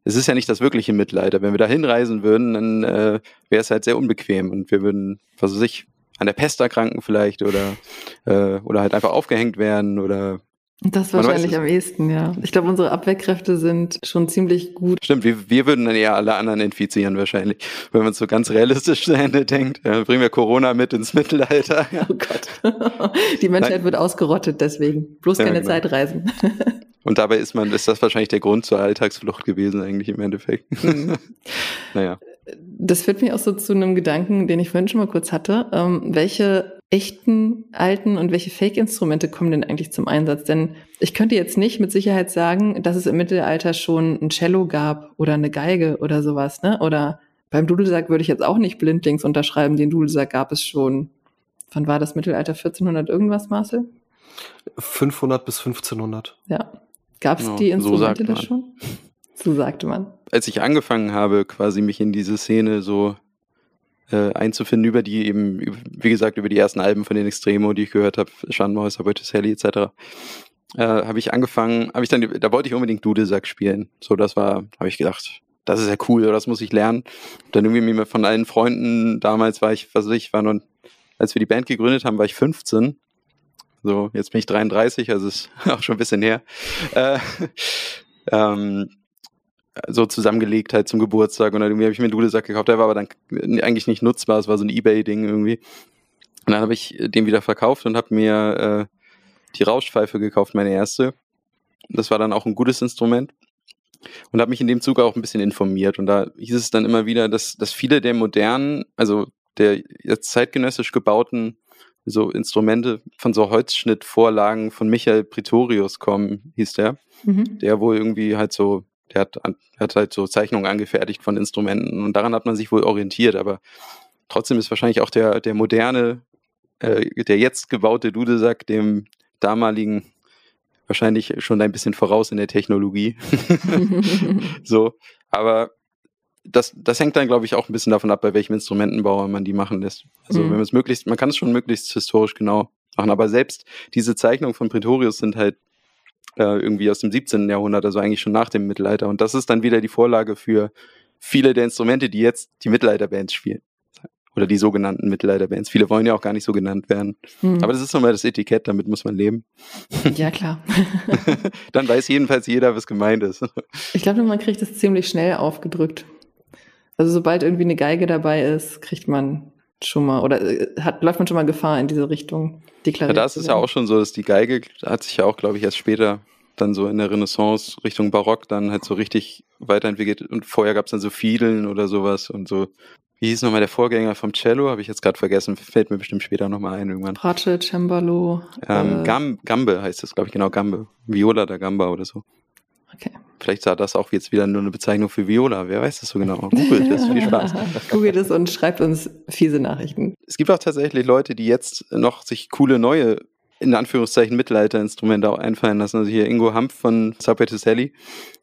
es ist ja nicht das wirkliche Mittelalter. Wenn wir da hinreisen würden, dann äh, wäre es halt sehr unbequem und wir würden, was weiß ich, an der Pest erkranken vielleicht oder, äh, oder halt einfach aufgehängt werden oder das wahrscheinlich am ehesten, ja. Ich glaube, unsere Abwehrkräfte sind schon ziemlich gut. Stimmt, wir, wir würden dann eher alle anderen infizieren wahrscheinlich. Wenn man so ganz realistisch zu Ende denkt, ja, bringen wir Corona mit ins Mittelalter. Oh Gott. Die Menschheit Nein. wird ausgerottet deswegen. Bloß keine ja, genau. Zeitreisen. Und dabei ist man, ist das wahrscheinlich der Grund zur Alltagsflucht gewesen eigentlich im Endeffekt. Mhm. naja. Das führt mich auch so zu einem Gedanken, den ich vorhin schon mal kurz hatte. Ähm, welche echten, alten und welche Fake-Instrumente kommen denn eigentlich zum Einsatz? Denn ich könnte jetzt nicht mit Sicherheit sagen, dass es im Mittelalter schon ein Cello gab oder eine Geige oder sowas, ne? Oder beim Dudelsack würde ich jetzt auch nicht blindlings unterschreiben, den Dudelsack gab es schon. Wann war das Mittelalter? 1400 irgendwas, Marcel? 500 bis 1500. Ja. Gab es ja, die Instrumente so da schon? So sagte man. Als ich angefangen habe, quasi mich in diese Szene so äh, einzufinden über die eben, wie gesagt, über die ersten Alben von den Extremo, die ich gehört habe, Schandmäuser, Botticelli etc., äh, habe ich angefangen, habe ich dann, da wollte ich unbedingt Dudelsack spielen. So, das war, habe ich gedacht, das ist ja cool, das muss ich lernen. Dann irgendwie mir von allen Freunden, damals war ich, was weiß ich, war noch, als wir die Band gegründet haben, war ich 15. So, jetzt bin ich 33, also ist auch schon ein bisschen her. Äh, ähm, so zusammengelegt halt zum Geburtstag und dann irgendwie habe ich mir einen Dudelsack gekauft, der war aber dann eigentlich nicht nutzbar, es war so ein Ebay-Ding irgendwie. Und dann habe ich den wieder verkauft und habe mir äh, die Rauschpfeife gekauft, meine erste. Das war dann auch ein gutes Instrument und habe mich in dem Zug auch ein bisschen informiert und da hieß es dann immer wieder, dass, dass viele der modernen, also der jetzt zeitgenössisch gebauten so Instrumente von so Holzschnittvorlagen von Michael Pretorius kommen, hieß der, mhm. der wohl irgendwie halt so der hat, hat halt so Zeichnungen angefertigt von Instrumenten und daran hat man sich wohl orientiert, aber trotzdem ist wahrscheinlich auch der, der moderne, äh, der jetzt gebaute Dudelsack dem damaligen wahrscheinlich schon ein bisschen voraus in der Technologie. so, aber das, das hängt dann, glaube ich, auch ein bisschen davon ab, bei welchem Instrumentenbauer man die machen lässt. Also mhm. wenn man es möglichst, man kann es schon möglichst historisch genau machen, aber selbst diese Zeichnungen von Pretorius sind halt äh, irgendwie aus dem 17. Jahrhundert, also eigentlich schon nach dem Mittelalter. Und das ist dann wieder die Vorlage für viele der Instrumente, die jetzt die Mittelalterbands spielen. Oder die sogenannten Mittelalterbands. Viele wollen ja auch gar nicht so genannt werden. Hm. Aber das ist nochmal das Etikett, damit muss man leben. Ja, klar. dann weiß jedenfalls jeder, was gemeint ist. Ich glaube, man kriegt es ziemlich schnell aufgedrückt. Also sobald irgendwie eine Geige dabei ist, kriegt man schon mal oder äh, hat, läuft man schon mal Gefahr in diese Richtung deklariert. Ja, da ist es ja auch schon so, dass die Geige hat sich ja auch, glaube ich, erst später dann so in der Renaissance Richtung Barock dann halt so richtig weiterentwickelt. Und vorher gab es dann so Fiedeln oder sowas und so. Wie hieß nochmal der Vorgänger vom Cello? Habe ich jetzt gerade vergessen. Fällt mir bestimmt später nochmal ein irgendwann. Bratsche, Cembalo. Ähm, äh, Gam Gambe heißt das, glaube ich, genau, Gambe. Viola da Gamba oder so. Okay. Vielleicht sah das auch jetzt wieder nur eine Bezeichnung für Viola. Wer weiß das so genau? Google das. Viel Spaß. Google das und schreibt uns fiese Nachrichten. Es gibt auch tatsächlich Leute, die jetzt noch sich coole neue in Anführungszeichen Mittelalterinstrumente auch einfallen lassen. Also hier Ingo Hampf von Subway to Sally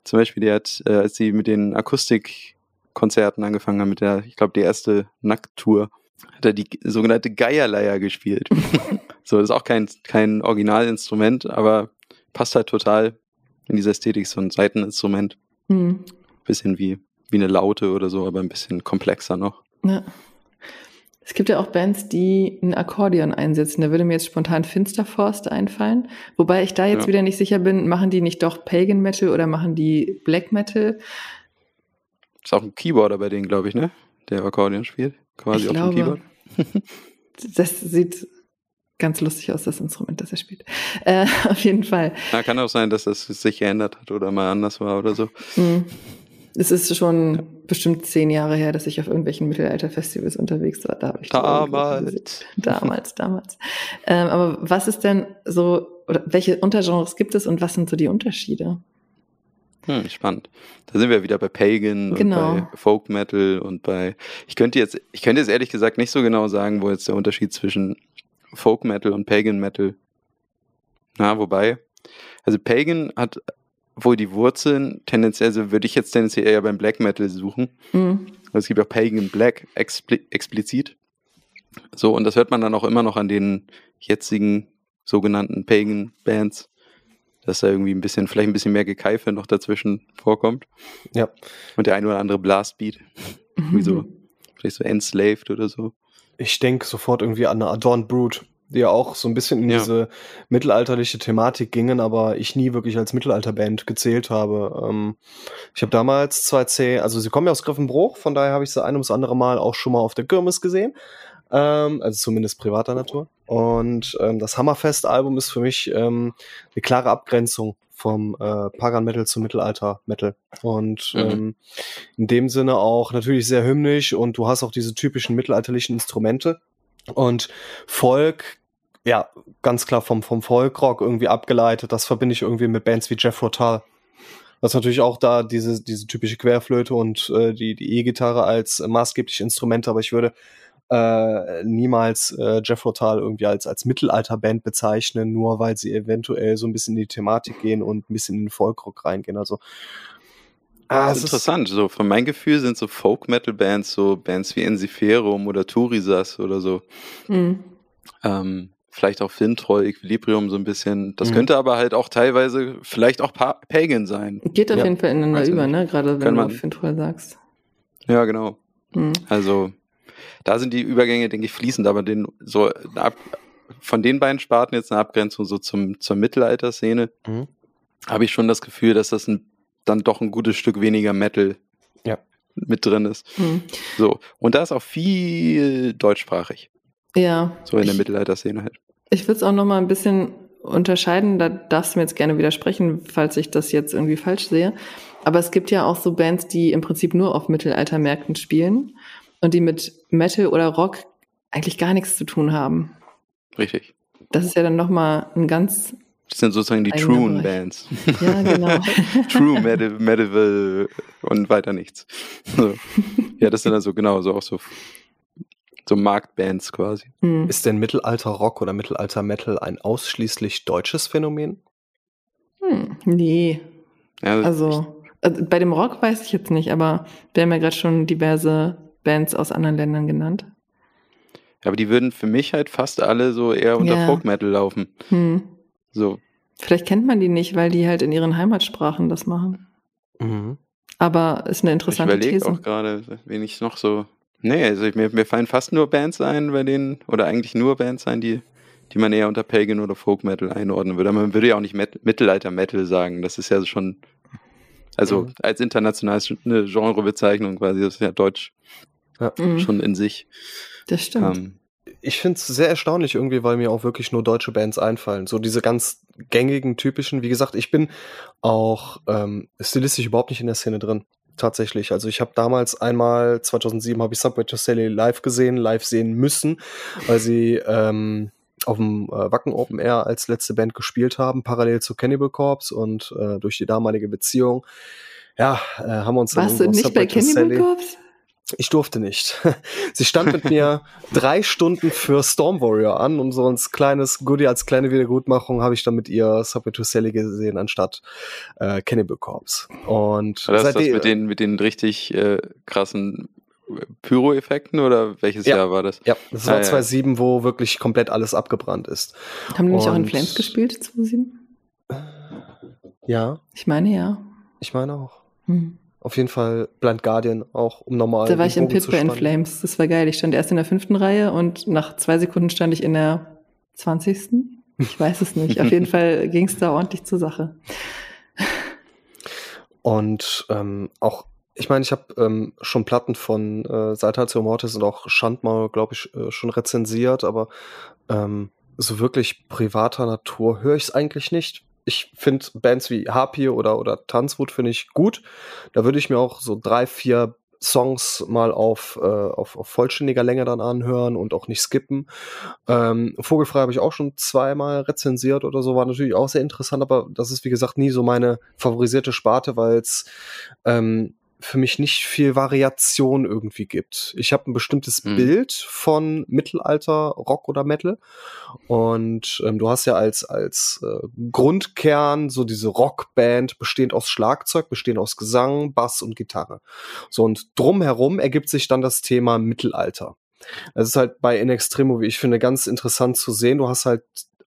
zum Beispiel, die hat, äh, als sie mit den Akustikkonzerten angefangen haben, mit der, ich glaube, die erste Nackttour, hat er die sogenannte Geierleier gespielt. so, das ist auch kein, kein Originalinstrument, aber passt halt total in diese Ästhetik, so ein Seiteninstrument. Mhm. Bisschen wie, wie eine Laute oder so, aber ein bisschen komplexer noch. Ja. Es gibt ja auch Bands, die ein Akkordeon einsetzen. Da würde mir jetzt spontan Finsterforst einfallen. Wobei ich da jetzt ja. wieder nicht sicher bin, machen die nicht doch Pagan Metal oder machen die Black Metal? Ist auch ein Keyboarder bei denen, glaube ich, ne? Der Akkordeon spielt. Quasi ich auf glaube, dem Keyboard. das sieht ganz lustig aus, das Instrument, das er spielt. Äh, auf jeden Fall. Ja, kann auch sein, dass das sich geändert hat oder mal anders war oder so. Mhm. Es ist schon ja. bestimmt zehn Jahre her, dass ich auf irgendwelchen Mittelalter-Festivals unterwegs war. Da habe ich damals. Damals, damals. Ähm, aber was ist denn so, oder welche Untergenres gibt es und was sind so die Unterschiede? Hm, spannend. Da sind wir wieder bei Pagan genau. und bei Folk Metal und bei. Ich könnte jetzt, ich könnte jetzt ehrlich gesagt nicht so genau sagen, wo jetzt der Unterschied zwischen Folk Metal und Pagan Metal. Na, wobei. Also Pagan hat wohl die Wurzeln tendenziell, also würde ich jetzt tendenziell eher beim Black Metal suchen. Mhm. Also es gibt auch Pagan Black expli explizit. So, und das hört man dann auch immer noch an den jetzigen sogenannten Pagan Bands, dass da irgendwie ein bisschen, vielleicht ein bisschen mehr Gekeife noch dazwischen vorkommt. Ja. Und der ein oder andere Blastbeat. Mhm. Wie so, vielleicht so Enslaved oder so. Ich denke sofort irgendwie an eine Adorned Brood die ja auch so ein bisschen in ja. diese mittelalterliche Thematik gingen, aber ich nie wirklich als Mittelalterband gezählt habe. Ähm, ich habe damals 2C, also sie kommen ja aus Griffenbruch, von daher habe ich sie ein ums andere Mal auch schon mal auf der Kirmes gesehen. Ähm, also zumindest privater Natur. Und ähm, das Hammerfest-Album ist für mich ähm, eine klare Abgrenzung vom äh, Pagan Metal zum Mittelalter Metal. Und mhm. ähm, in dem Sinne auch natürlich sehr hymnisch und du hast auch diese typischen mittelalterlichen Instrumente. Und Folk ja, ganz klar vom, vom Folkrock irgendwie abgeleitet. Das verbinde ich irgendwie mit Bands wie Jeff Rotal. Was natürlich auch da diese, diese typische Querflöte und äh, die, die E-Gitarre als äh, maßgebliche Instrumente, aber ich würde äh, niemals äh, Jeff Rotal irgendwie als, als Mittelalterband bezeichnen, nur weil sie eventuell so ein bisschen in die Thematik gehen und ein bisschen in den Folkrock reingehen. Also Ah, das ist interessant. So, von meinem Gefühl sind so Folk-Metal-Bands so Bands wie Ensiferum oder Turisas oder so. Mhm. Ähm, vielleicht auch Fintroll, Equilibrium so ein bisschen. Das mhm. könnte aber halt auch teilweise vielleicht auch pa Pagan sein. Geht auf ja. jeden Fall ineinander über, ne? Gerade wenn man, du Fintroll sagst. Ja, genau. Mhm. Also da sind die Übergänge, denke ich, fließend, aber den so ab, von den beiden Sparten jetzt eine Abgrenzung so zum, zur Mittelalterszene, mhm. habe ich schon das Gefühl, dass das ein, dann doch ein gutes Stück weniger Metal ja. mit drin ist. Mhm. So. Und da ist auch viel deutschsprachig. Ja. So in der Mittelalterszene halt. Ich würde es auch noch mal ein bisschen unterscheiden, da darfst du mir jetzt gerne widersprechen, falls ich das jetzt irgendwie falsch sehe. Aber es gibt ja auch so Bands, die im Prinzip nur auf Mittelaltermärkten spielen und die mit Metal oder Rock eigentlich gar nichts zu tun haben. Richtig. Das ist ja dann nochmal ein ganz. Das sind sozusagen die True Bands. Ja, genau. True Medieval und weiter nichts. So. Ja, das sind also genau so auch so so Marktbands quasi. Hm. Ist denn Mittelalter-Rock oder Mittelalter-Metal ein ausschließlich deutsches Phänomen? Hm, nee. Ja, also, also, bei dem Rock weiß ich jetzt nicht, aber wir haben ja gerade schon diverse Bands aus anderen Ländern genannt. Aber die würden für mich halt fast alle so eher unter ja. Folk Metal laufen. Hm. So. Vielleicht kennt man die nicht, weil die halt in ihren Heimatsprachen das machen. Mhm. Aber ist eine interessante ich These. Ich überlege auch gerade, wen ich noch so Nee, also mir, mir fallen fast nur Bands ein, bei denen, oder eigentlich nur Bands ein, die, die man eher unter Pagan oder Folk Metal einordnen würde. Aber man würde ja auch nicht Met Mittelalter Metal sagen. Das ist ja schon, also mhm. als internationales eine Genrebezeichnung quasi, das ist ja Deutsch ja. Mhm. schon in sich. Das stimmt. Ähm, ich finde es sehr erstaunlich irgendwie, weil mir auch wirklich nur deutsche Bands einfallen. So diese ganz gängigen, typischen. Wie gesagt, ich bin auch ähm, stilistisch überhaupt nicht in der Szene drin. Tatsächlich. Also ich habe damals einmal, 2007 habe ich Subway to Sally live gesehen, live sehen müssen, weil sie ähm, auf dem äh, Wacken Open Air als letzte Band gespielt haben, parallel zu Cannibal Corpse und äh, durch die damalige Beziehung, ja, äh, haben wir uns Warst dann du nicht bei Cannibal Corpse? Ich durfte nicht. Sie stand mit mir drei Stunden für Storm Warrior an und so ein kleines Goodie als kleine Wiedergutmachung habe ich dann mit ihr Subway to Sally gesehen anstatt äh, Cannibal Corpse. Und War das, das mit den mit den richtig äh, krassen Pyro-Effekten oder welches ja. Jahr war das? Ja, das war ah, 2007, ja. wo wirklich komplett alles abgebrannt ist. Haben die nicht auch in Flames gespielt, 2007? Ja. Ich meine ja. Ich meine auch. Hm. Auf jeden Fall Blind Guardian auch, um normal. Da war ich im Pit bei In Flames. Das war geil. Ich stand erst in der fünften Reihe und nach zwei Sekunden stand ich in der zwanzigsten. Ich weiß es nicht. Auf jeden Fall ging es da ordentlich zur Sache. Und ähm, auch, ich meine, ich habe ähm, schon Platten von äh, Saltatio Mortis und auch Schandmaul, glaube ich, äh, schon rezensiert, aber ähm, so wirklich privater Natur höre ich es eigentlich nicht ich finde Bands wie Harpy oder, oder Tanzwut finde ich gut. Da würde ich mir auch so drei, vier Songs mal auf, äh, auf, auf vollständiger Länge dann anhören und auch nicht skippen. Ähm, Vogelfrei habe ich auch schon zweimal rezensiert oder so, war natürlich auch sehr interessant, aber das ist wie gesagt nie so meine favorisierte Sparte, weil es ähm, für mich nicht viel Variation irgendwie gibt. Ich habe ein bestimmtes mhm. Bild von Mittelalter, Rock oder Metal. Und ähm, du hast ja als, als äh, Grundkern so diese Rockband bestehend aus Schlagzeug, bestehend aus Gesang, Bass und Gitarre. So und drumherum ergibt sich dann das Thema Mittelalter. Es ist halt bei In Extremo, wie ich finde, ganz interessant zu sehen. Du hast halt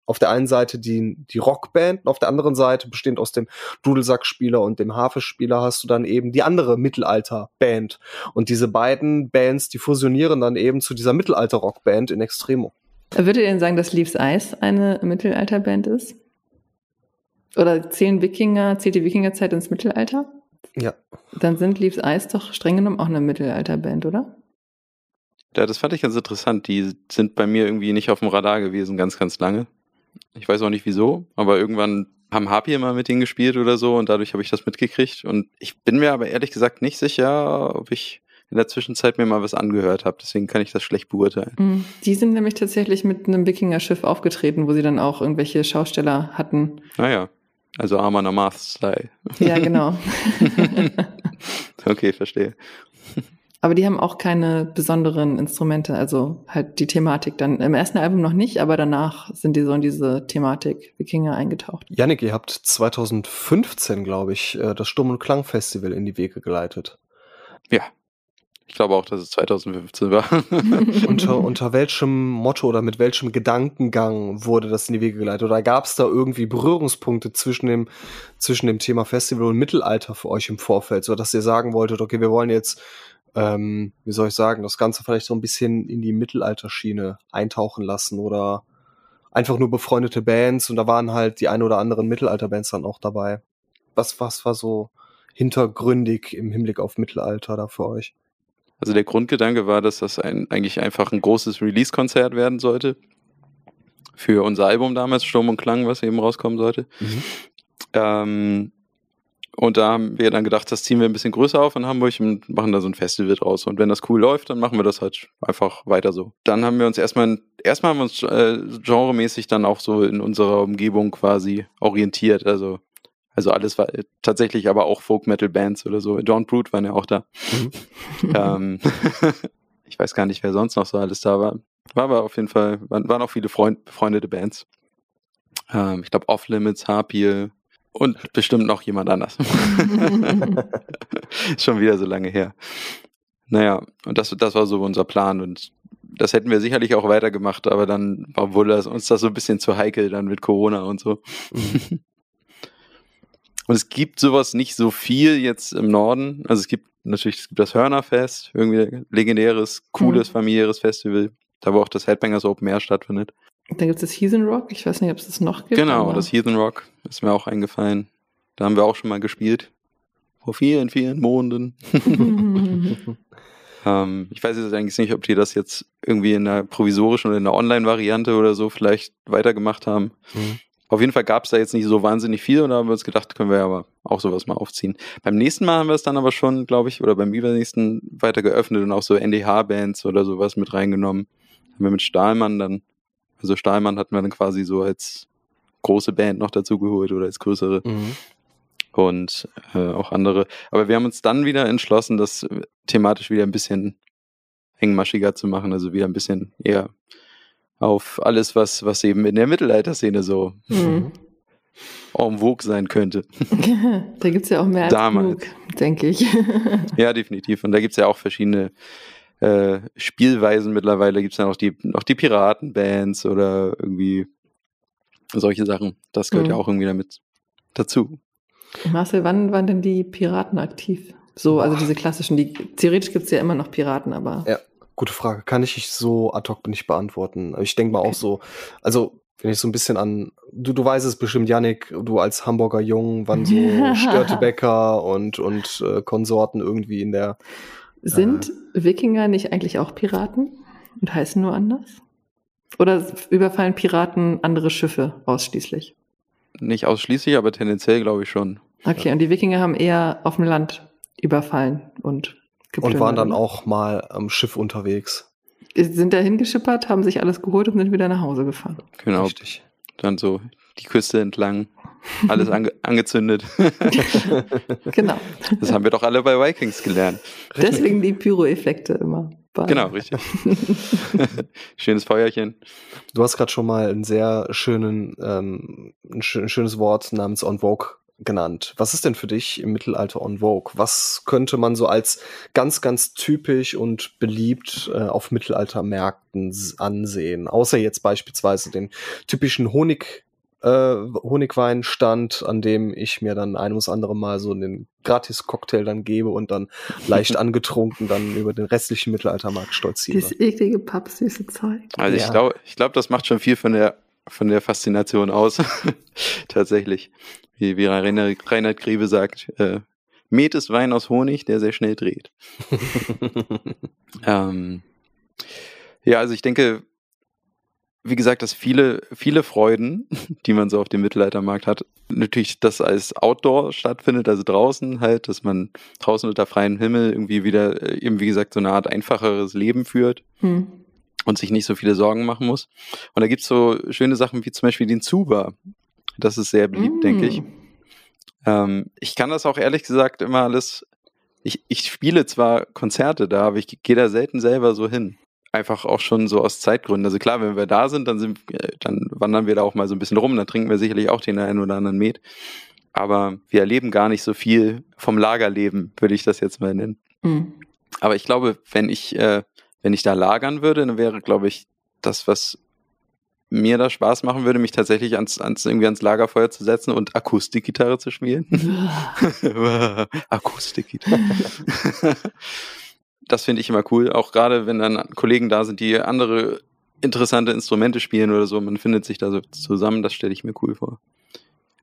auf der einen Seite die, die Rockband und auf der anderen Seite, bestehend aus dem Dudelsackspieler und dem Harfespieler, hast du dann eben die andere Mittelalter-Band. Und diese beiden Bands, die fusionieren dann eben zu dieser Mittelalter-Rockband in Extremo. Würdet ihr denn sagen, dass Leaves Ice eine Mittelalter-Band ist? Oder zählen Wikinger, zählt die Wikingerzeit ins Mittelalter? Ja. Dann sind Leaves Ice doch streng genommen auch eine Mittelalter-Band, oder? Ja, das fand ich ganz interessant. Die sind bei mir irgendwie nicht auf dem Radar gewesen, ganz, ganz lange. Ich weiß auch nicht wieso, aber irgendwann haben Harpy immer mit denen gespielt oder so und dadurch habe ich das mitgekriegt. Und ich bin mir aber ehrlich gesagt nicht sicher, ob ich in der Zwischenzeit mir mal was angehört habe. Deswegen kann ich das schlecht beurteilen. Mhm. Die sind nämlich tatsächlich mit einem Wikinger-Schiff aufgetreten, wo sie dann auch irgendwelche Schausteller hatten. Naja, ah also Arman Amarth-Style. Ja, genau. okay, verstehe. Aber die haben auch keine besonderen Instrumente, also halt die Thematik dann. Im ersten Album noch nicht, aber danach sind die so in diese Thematik Wikinger eingetaucht. Yannick, ihr habt 2015, glaube ich, äh, das Sturm- und Klang-Festival in die Wege geleitet. Ja. Ich glaube auch, dass es 2015 war. unter, unter welchem Motto oder mit welchem Gedankengang wurde das in die Wege geleitet? Oder gab es da irgendwie Berührungspunkte zwischen dem, zwischen dem Thema Festival und Mittelalter für euch im Vorfeld, so dass ihr sagen wolltet, okay, wir wollen jetzt ähm, wie soll ich sagen, das Ganze vielleicht so ein bisschen in die Mittelalterschiene eintauchen lassen oder einfach nur befreundete Bands und da waren halt die ein oder anderen Mittelalterbands dann auch dabei. Was, was war so hintergründig im Hinblick auf Mittelalter da für euch? Also der Grundgedanke war, dass das ein, eigentlich einfach ein großes Release-Konzert werden sollte. Für unser Album damals, Sturm und Klang, was eben rauskommen sollte. Mhm. Ähm, und da haben wir dann gedacht, das ziehen wir ein bisschen größer auf in Hamburg und machen da so ein Festival draus. Und wenn das cool läuft, dann machen wir das halt einfach weiter so. Dann haben wir uns erstmal, erstmal haben wir uns äh, genremäßig dann auch so in unserer Umgebung quasi orientiert. Also, also alles war tatsächlich aber auch Folk-Metal-Bands oder so. John Brute waren ja auch da. Mhm. ähm, ich weiß gar nicht, wer sonst noch so alles da war. War aber auf jeden Fall, waren, waren auch viele Freund, befreundete Bands. Ähm, ich glaube, Off-Limits, Harpiel, und bestimmt noch jemand anders. Schon wieder so lange her. Naja, und das, das war so unser Plan und das hätten wir sicherlich auch weitergemacht, aber dann war wohl das, uns das so ein bisschen zu heikel dann mit Corona und so. Mhm. und es gibt sowas nicht so viel jetzt im Norden. Also es gibt natürlich es gibt das Hörnerfest, irgendwie legendäres, cooles, mhm. familiäres Festival, da wo auch das Headbangers Open Air stattfindet. Da gibt es das Heathen Rock. Ich weiß nicht, ob es das noch gibt. Genau, das Heathen Rock ist mir auch eingefallen. Da haben wir auch schon mal gespielt. Vor vielen, vielen Monden. Ähm, ich weiß jetzt eigentlich nicht, ob die das jetzt irgendwie in einer provisorischen oder in einer Online-Variante oder so vielleicht weitergemacht haben. Mhm. Auf jeden Fall gab es da jetzt nicht so wahnsinnig viel und da haben wir uns gedacht, können wir aber auch sowas mal aufziehen. Beim nächsten Mal haben wir es dann aber schon, glaube ich, oder beim übernächsten weiter geöffnet und auch so NDH-Bands oder sowas mit reingenommen. Haben wir mit Stahlmann dann, also Stahlmann hatten wir dann quasi so als große Band noch dazu geholt oder als größere. Mhm. Und äh, auch andere. Aber wir haben uns dann wieder entschlossen, das thematisch wieder ein bisschen engmaschiger zu machen, also wieder ein bisschen eher auf alles, was, was eben in der Mittelalterszene so mhm. en vogue sein könnte. da gibt es ja auch mehr als Damals. genug, denke ich. ja, definitiv. Und da gibt es ja auch verschiedene äh, Spielweisen mittlerweile. Gibt es ja noch die, noch die Piratenbands oder irgendwie solche Sachen. Das gehört mhm. ja auch irgendwie damit dazu. Marcel, wann waren denn die Piraten aktiv? So, also diese klassischen, die theoretisch gibt es ja immer noch Piraten, aber. Ja, Gute Frage. Kann ich so ad hoc nicht beantworten. Ich denke mal okay. auch so, also wenn ich so ein bisschen an, du, du weißt es bestimmt, Yannick, du als Hamburger Jung, wann so Störtebecker und, und äh, Konsorten irgendwie in der. Sind äh, Wikinger nicht eigentlich auch Piraten und heißen nur anders? Oder überfallen Piraten andere Schiffe ausschließlich? Nicht ausschließlich, aber tendenziell glaube ich schon. Okay, ja. und die Wikinger haben eher auf dem Land überfallen und und waren dann auch mal am Schiff unterwegs. Sind da hingeschippert, haben sich alles geholt und sind wieder nach Hause gefahren. Genau. Richtig. Dann so die Küste entlang, alles ange angezündet. genau. Das haben wir doch alle bei Vikings gelernt. Deswegen die Pyro-Effekte immer. Genau, richtig. Schönes Feuerchen. Du hast gerade schon mal einen sehr schönen, ähm, ein, schönes Wort namens On Vogue genannt. Was ist denn für dich im Mittelalter on Vogue? Was könnte man so als ganz, ganz typisch und beliebt äh, auf Mittelaltermärkten ansehen? Außer jetzt beispielsweise den typischen Honig, äh, Honigweinstand, an dem ich mir dann ein ums andere Mal so einen Gratis-Cocktail dann gebe und dann leicht angetrunken dann über den restlichen Mittelaltermarkt stolziere. Dieses eklige pappsüße Zeug. Also ja. ich glaube, ich glaube, das macht schon viel von der von der Faszination aus. Tatsächlich wie, wie Reinhard, Reinhard Grebe sagt, äh, Met ist Wein aus Honig, der sehr schnell dreht. ähm, ja, also ich denke, wie gesagt, dass viele, viele Freuden, die man so auf dem Mittelaltermarkt hat, natürlich das als Outdoor stattfindet, also draußen halt, dass man draußen unter freiem Himmel irgendwie wieder, äh, eben wie gesagt, so eine Art einfacheres Leben führt. Hm. Und sich nicht so viele Sorgen machen muss. Und da gibt's so schöne Sachen wie zum Beispiel den Zuba. Das ist sehr beliebt, mm. denke ich. Mm. Ähm, ich kann das auch ehrlich gesagt immer alles. Ich, ich spiele zwar Konzerte da, aber ich gehe da selten selber so hin. Einfach auch schon so aus Zeitgründen. Also klar, wenn wir da sind, dann, sind, dann wandern wir da auch mal so ein bisschen rum, dann trinken wir sicherlich auch den einen oder anderen Met. Aber wir erleben gar nicht so viel vom Lagerleben, würde ich das jetzt mal nennen. Mhm. Aber ich glaube, wenn ich, äh, wenn ich da lagern würde, dann wäre, glaube ich, das, was mir da Spaß machen würde, mich tatsächlich ans, ans, irgendwie ans Lagerfeuer zu setzen und Akustikgitarre zu spielen. Akustikgitarre. das finde ich immer cool, auch gerade wenn dann Kollegen da sind, die andere interessante Instrumente spielen oder so, man findet sich da so zusammen, das stelle ich mir cool vor.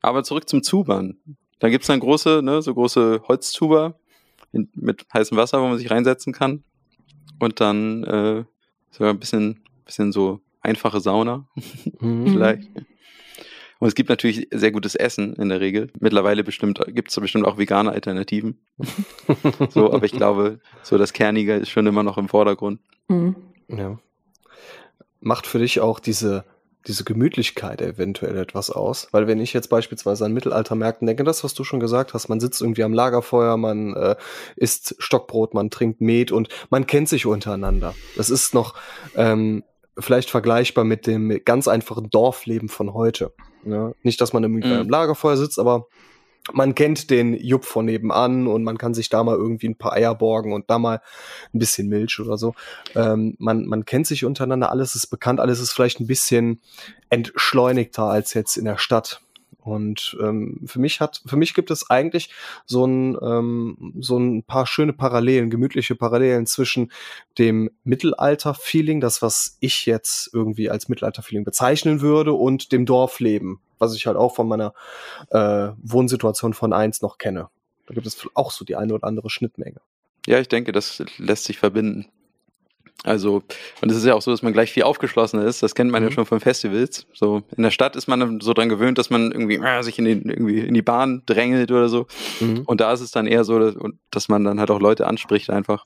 Aber zurück zum Zubern. Da gibt's dann große, ne, so große Holzzuber mit heißem Wasser, wo man sich reinsetzen kann. Und dann äh, so ein bisschen, bisschen so einfache Sauna mhm. vielleicht. Und es gibt natürlich sehr gutes Essen in der Regel. Mittlerweile bestimmt gibt es bestimmt auch vegane Alternativen. so, aber ich glaube, so das Kernige ist schon immer noch im Vordergrund. Mhm. Ja. Macht für dich auch diese, diese Gemütlichkeit eventuell etwas aus? Weil wenn ich jetzt beispielsweise an Mittelaltermärkten denke, das, was du schon gesagt hast, man sitzt irgendwie am Lagerfeuer, man äh, isst Stockbrot, man trinkt Met und man kennt sich untereinander. Das ist noch ähm, vielleicht vergleichbar mit dem ganz einfachen Dorfleben von heute. Ja? Nicht, dass man irgendwie mhm. im Lagerfeuer sitzt, aber man kennt den Jupp von nebenan und man kann sich da mal irgendwie ein paar Eier borgen und da mal ein bisschen Milch oder so. Ähm, man, man kennt sich untereinander, alles ist bekannt, alles ist vielleicht ein bisschen entschleunigter als jetzt in der Stadt. Und ähm, für mich hat, für mich gibt es eigentlich so ein, ähm, so ein paar schöne Parallelen, gemütliche Parallelen zwischen dem Mittelalter-Feeling, das was ich jetzt irgendwie als Mittelalter-Feeling bezeichnen würde, und dem Dorfleben, was ich halt auch von meiner äh, Wohnsituation von eins noch kenne. Da gibt es auch so die eine oder andere Schnittmenge. Ja, ich denke, das lässt sich verbinden. Also, und es ist ja auch so, dass man gleich viel aufgeschlossener ist. Das kennt man mhm. ja schon von Festivals. So, in der Stadt ist man so dran gewöhnt, dass man irgendwie äh, sich in, den, irgendwie in die Bahn drängelt oder so. Mhm. Und da ist es dann eher so, dass, dass man dann halt auch Leute anspricht einfach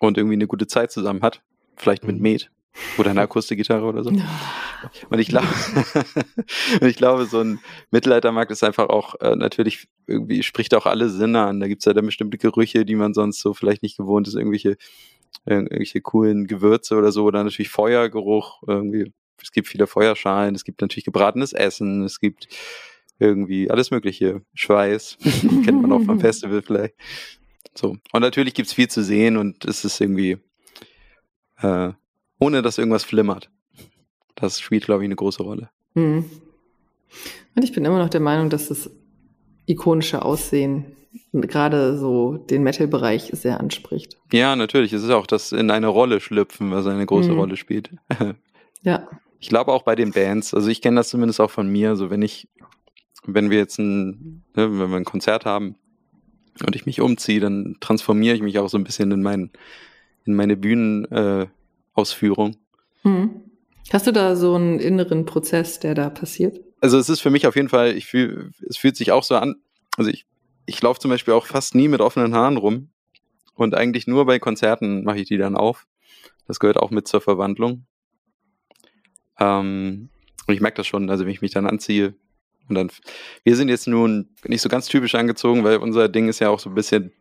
und irgendwie eine gute Zeit zusammen hat. Vielleicht mit mhm. Med. Oder eine Akustikgitarre oder so. Und ich glaube, ich glaube, so ein Mittelaltermarkt ist einfach auch äh, natürlich irgendwie spricht auch alle Sinne an. Da gibt es ja dann bestimmte Gerüche, die man sonst so vielleicht nicht gewohnt ist, irgendwelche, irgendwelche coolen Gewürze oder so, oder natürlich Feuergeruch, irgendwie. Es gibt viele Feuerschalen, es gibt natürlich gebratenes Essen, es gibt irgendwie alles Mögliche. Schweiß, kennt man auch vom Festival vielleicht. So. Und natürlich gibt's viel zu sehen und es ist irgendwie äh, ohne dass irgendwas flimmert. Das spielt, glaube ich, eine große Rolle. Hm. Und ich bin immer noch der Meinung, dass das ikonische Aussehen gerade so den Metal-Bereich sehr anspricht. Ja, natürlich. Es ist auch das in eine Rolle schlüpfen, was eine große mhm. Rolle spielt. ja. Ich glaube auch bei den Bands, also ich kenne das zumindest auch von mir, so wenn ich, wenn wir jetzt ein, ne, wenn wir ein Konzert haben und ich mich umziehe, dann transformiere ich mich auch so ein bisschen in mein, in meine Bühnen, äh, Ausführung. Hm. Hast du da so einen inneren Prozess, der da passiert? Also es ist für mich auf jeden Fall, ich fühl, es fühlt sich auch so an, also ich, ich laufe zum Beispiel auch fast nie mit offenen Haaren rum und eigentlich nur bei Konzerten mache ich die dann auf. Das gehört auch mit zur Verwandlung. Ähm, und ich merke das schon, also wenn ich mich dann anziehe und dann, wir sind jetzt nun nicht so ganz typisch angezogen, weil unser Ding ist ja auch so ein bisschen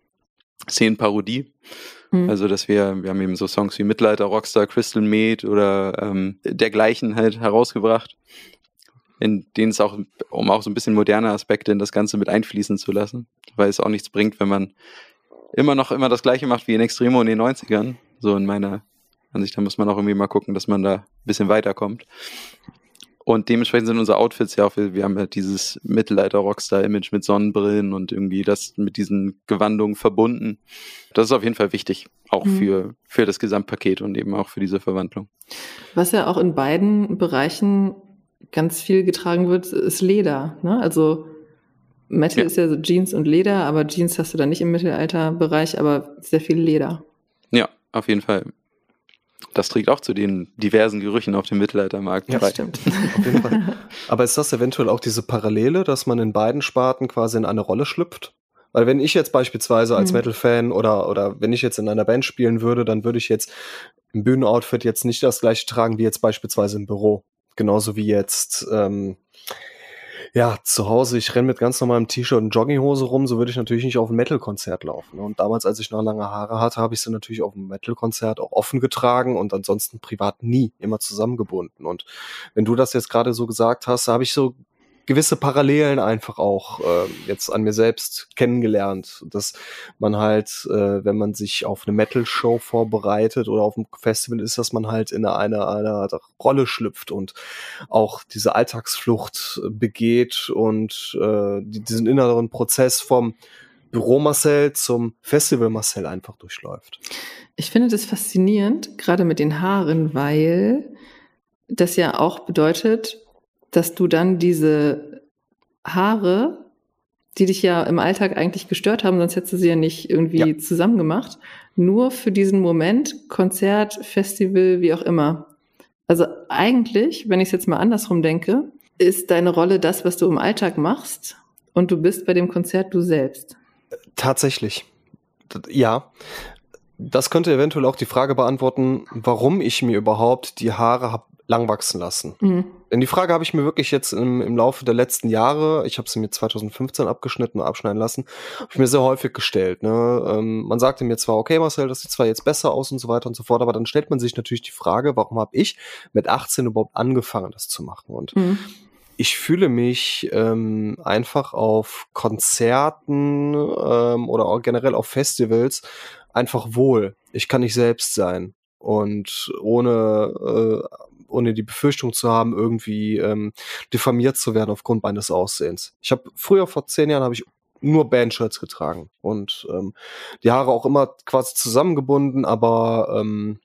Szenenparodie. Mhm. Also, dass wir, wir haben eben so Songs wie Mittelalter, Rockstar, Crystal Made oder ähm, dergleichen halt herausgebracht, in denen es auch, um auch so ein bisschen moderne Aspekte in das Ganze mit einfließen zu lassen, weil es auch nichts bringt, wenn man immer noch immer das Gleiche macht wie in Extremo in den 90ern, so in meiner Ansicht, da muss man auch irgendwie mal gucken, dass man da ein bisschen weiterkommt. Und dementsprechend sind unsere Outfits ja auch, wir haben ja dieses Mittelalter-Rockstar-Image mit Sonnenbrillen und irgendwie das mit diesen Gewandungen verbunden. Das ist auf jeden Fall wichtig, auch mhm. für, für das Gesamtpaket und eben auch für diese Verwandlung. Was ja auch in beiden Bereichen ganz viel getragen wird, ist Leder. Ne? Also Metal ja. ist ja so Jeans und Leder, aber Jeans hast du da nicht im Mittelalterbereich, aber sehr viel Leder. Ja, auf jeden Fall. Das trägt auch zu den diversen Gerüchen auf dem Mittelaltermarkt ja, bei. stimmt. Auf jeden Fall. Aber ist das eventuell auch diese Parallele, dass man in beiden Sparten quasi in eine Rolle schlüpft? Weil wenn ich jetzt beispielsweise als mhm. Metal-Fan oder, oder wenn ich jetzt in einer Band spielen würde, dann würde ich jetzt im Bühnenoutfit jetzt nicht das gleiche tragen wie jetzt beispielsweise im Büro. Genauso wie jetzt ähm, ja, zu Hause, ich renne mit ganz normalem T-Shirt und Jogginghose rum, so würde ich natürlich nicht auf ein Metal-Konzert laufen. Und damals, als ich noch lange Haare hatte, habe ich sie natürlich auf dem Metal-Konzert auch offen getragen und ansonsten privat nie, immer zusammengebunden. Und wenn du das jetzt gerade so gesagt hast, habe ich so gewisse Parallelen einfach auch äh, jetzt an mir selbst kennengelernt, dass man halt, äh, wenn man sich auf eine Metal-Show vorbereitet oder auf ein Festival ist, dass man halt in eine, eine Rolle schlüpft und auch diese Alltagsflucht begeht und äh, diesen inneren Prozess vom Büro Marcel zum Festival Marcel einfach durchläuft. Ich finde das faszinierend, gerade mit den Haaren, weil das ja auch bedeutet, dass du dann diese Haare, die dich ja im Alltag eigentlich gestört haben, sonst hättest du sie ja nicht irgendwie ja. zusammen gemacht, nur für diesen Moment, Konzert, Festival, wie auch immer. Also eigentlich, wenn ich es jetzt mal andersrum denke, ist deine Rolle das, was du im Alltag machst und du bist bei dem Konzert du selbst. Tatsächlich. Ja. Das könnte eventuell auch die Frage beantworten, warum ich mir überhaupt die Haare habe lang wachsen lassen. Mhm. Denn die Frage habe ich mir wirklich jetzt im, im Laufe der letzten Jahre, ich habe sie mir 2015 abgeschnitten und abschneiden lassen, habe ich mir sehr häufig gestellt. Ne? Ähm, man sagte mir zwar, okay Marcel, das sieht zwar jetzt besser aus und so weiter und so fort, aber dann stellt man sich natürlich die Frage, warum habe ich mit 18 überhaupt angefangen, das zu machen? Und mhm. ich fühle mich ähm, einfach auf Konzerten ähm, oder auch generell auf Festivals einfach wohl. Ich kann nicht selbst sein und ohne äh, ohne die Befürchtung zu haben, irgendwie ähm, diffamiert zu werden aufgrund meines Aussehens. Ich habe früher vor zehn Jahren habe ich nur Bandshirts getragen und ähm, die Haare auch immer quasi zusammengebunden, aber ähm,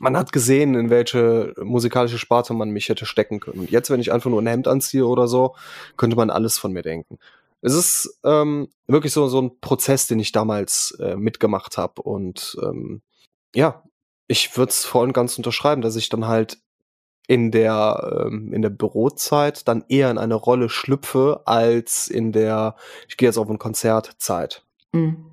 man hat gesehen, in welche musikalische Sparte man mich hätte stecken können. Und jetzt, wenn ich einfach nur ein Hemd anziehe oder so, könnte man alles von mir denken. Es ist ähm, wirklich so, so ein Prozess, den ich damals äh, mitgemacht habe. Und ähm, ja, ich würde es voll und ganz unterschreiben, dass ich dann halt in der ähm, in der Bürozeit dann eher in eine Rolle schlüpfe als in der ich gehe jetzt auf ein Konzert Zeit. Mhm.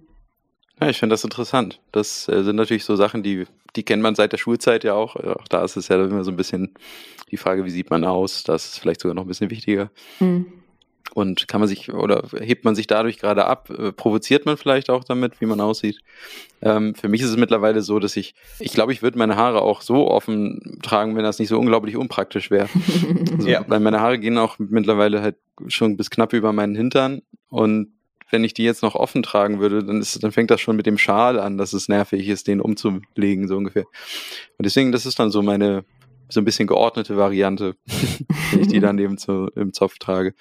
Ja, ich finde das interessant. Das äh, sind natürlich so Sachen, die die kennt man seit der Schulzeit ja auch. Auch da ist es ja immer so ein bisschen die Frage, wie sieht man aus? Das ist vielleicht sogar noch ein bisschen wichtiger. Mhm. Und kann man sich oder hebt man sich dadurch gerade ab? Äh, provoziert man vielleicht auch damit, wie man aussieht? Ähm, für mich ist es mittlerweile so, dass ich, ich glaube, ich würde meine Haare auch so offen tragen, wenn das nicht so unglaublich unpraktisch wäre. also, ja. Weil meine Haare gehen auch mittlerweile halt schon bis knapp über meinen Hintern und wenn ich die jetzt noch offen tragen würde, dann ist, dann fängt das schon mit dem Schal an, dass es nervig ist, den umzulegen, so ungefähr. Und deswegen, das ist dann so meine, so ein bisschen geordnete Variante, wenn ich die dann eben zu, im Zopf trage.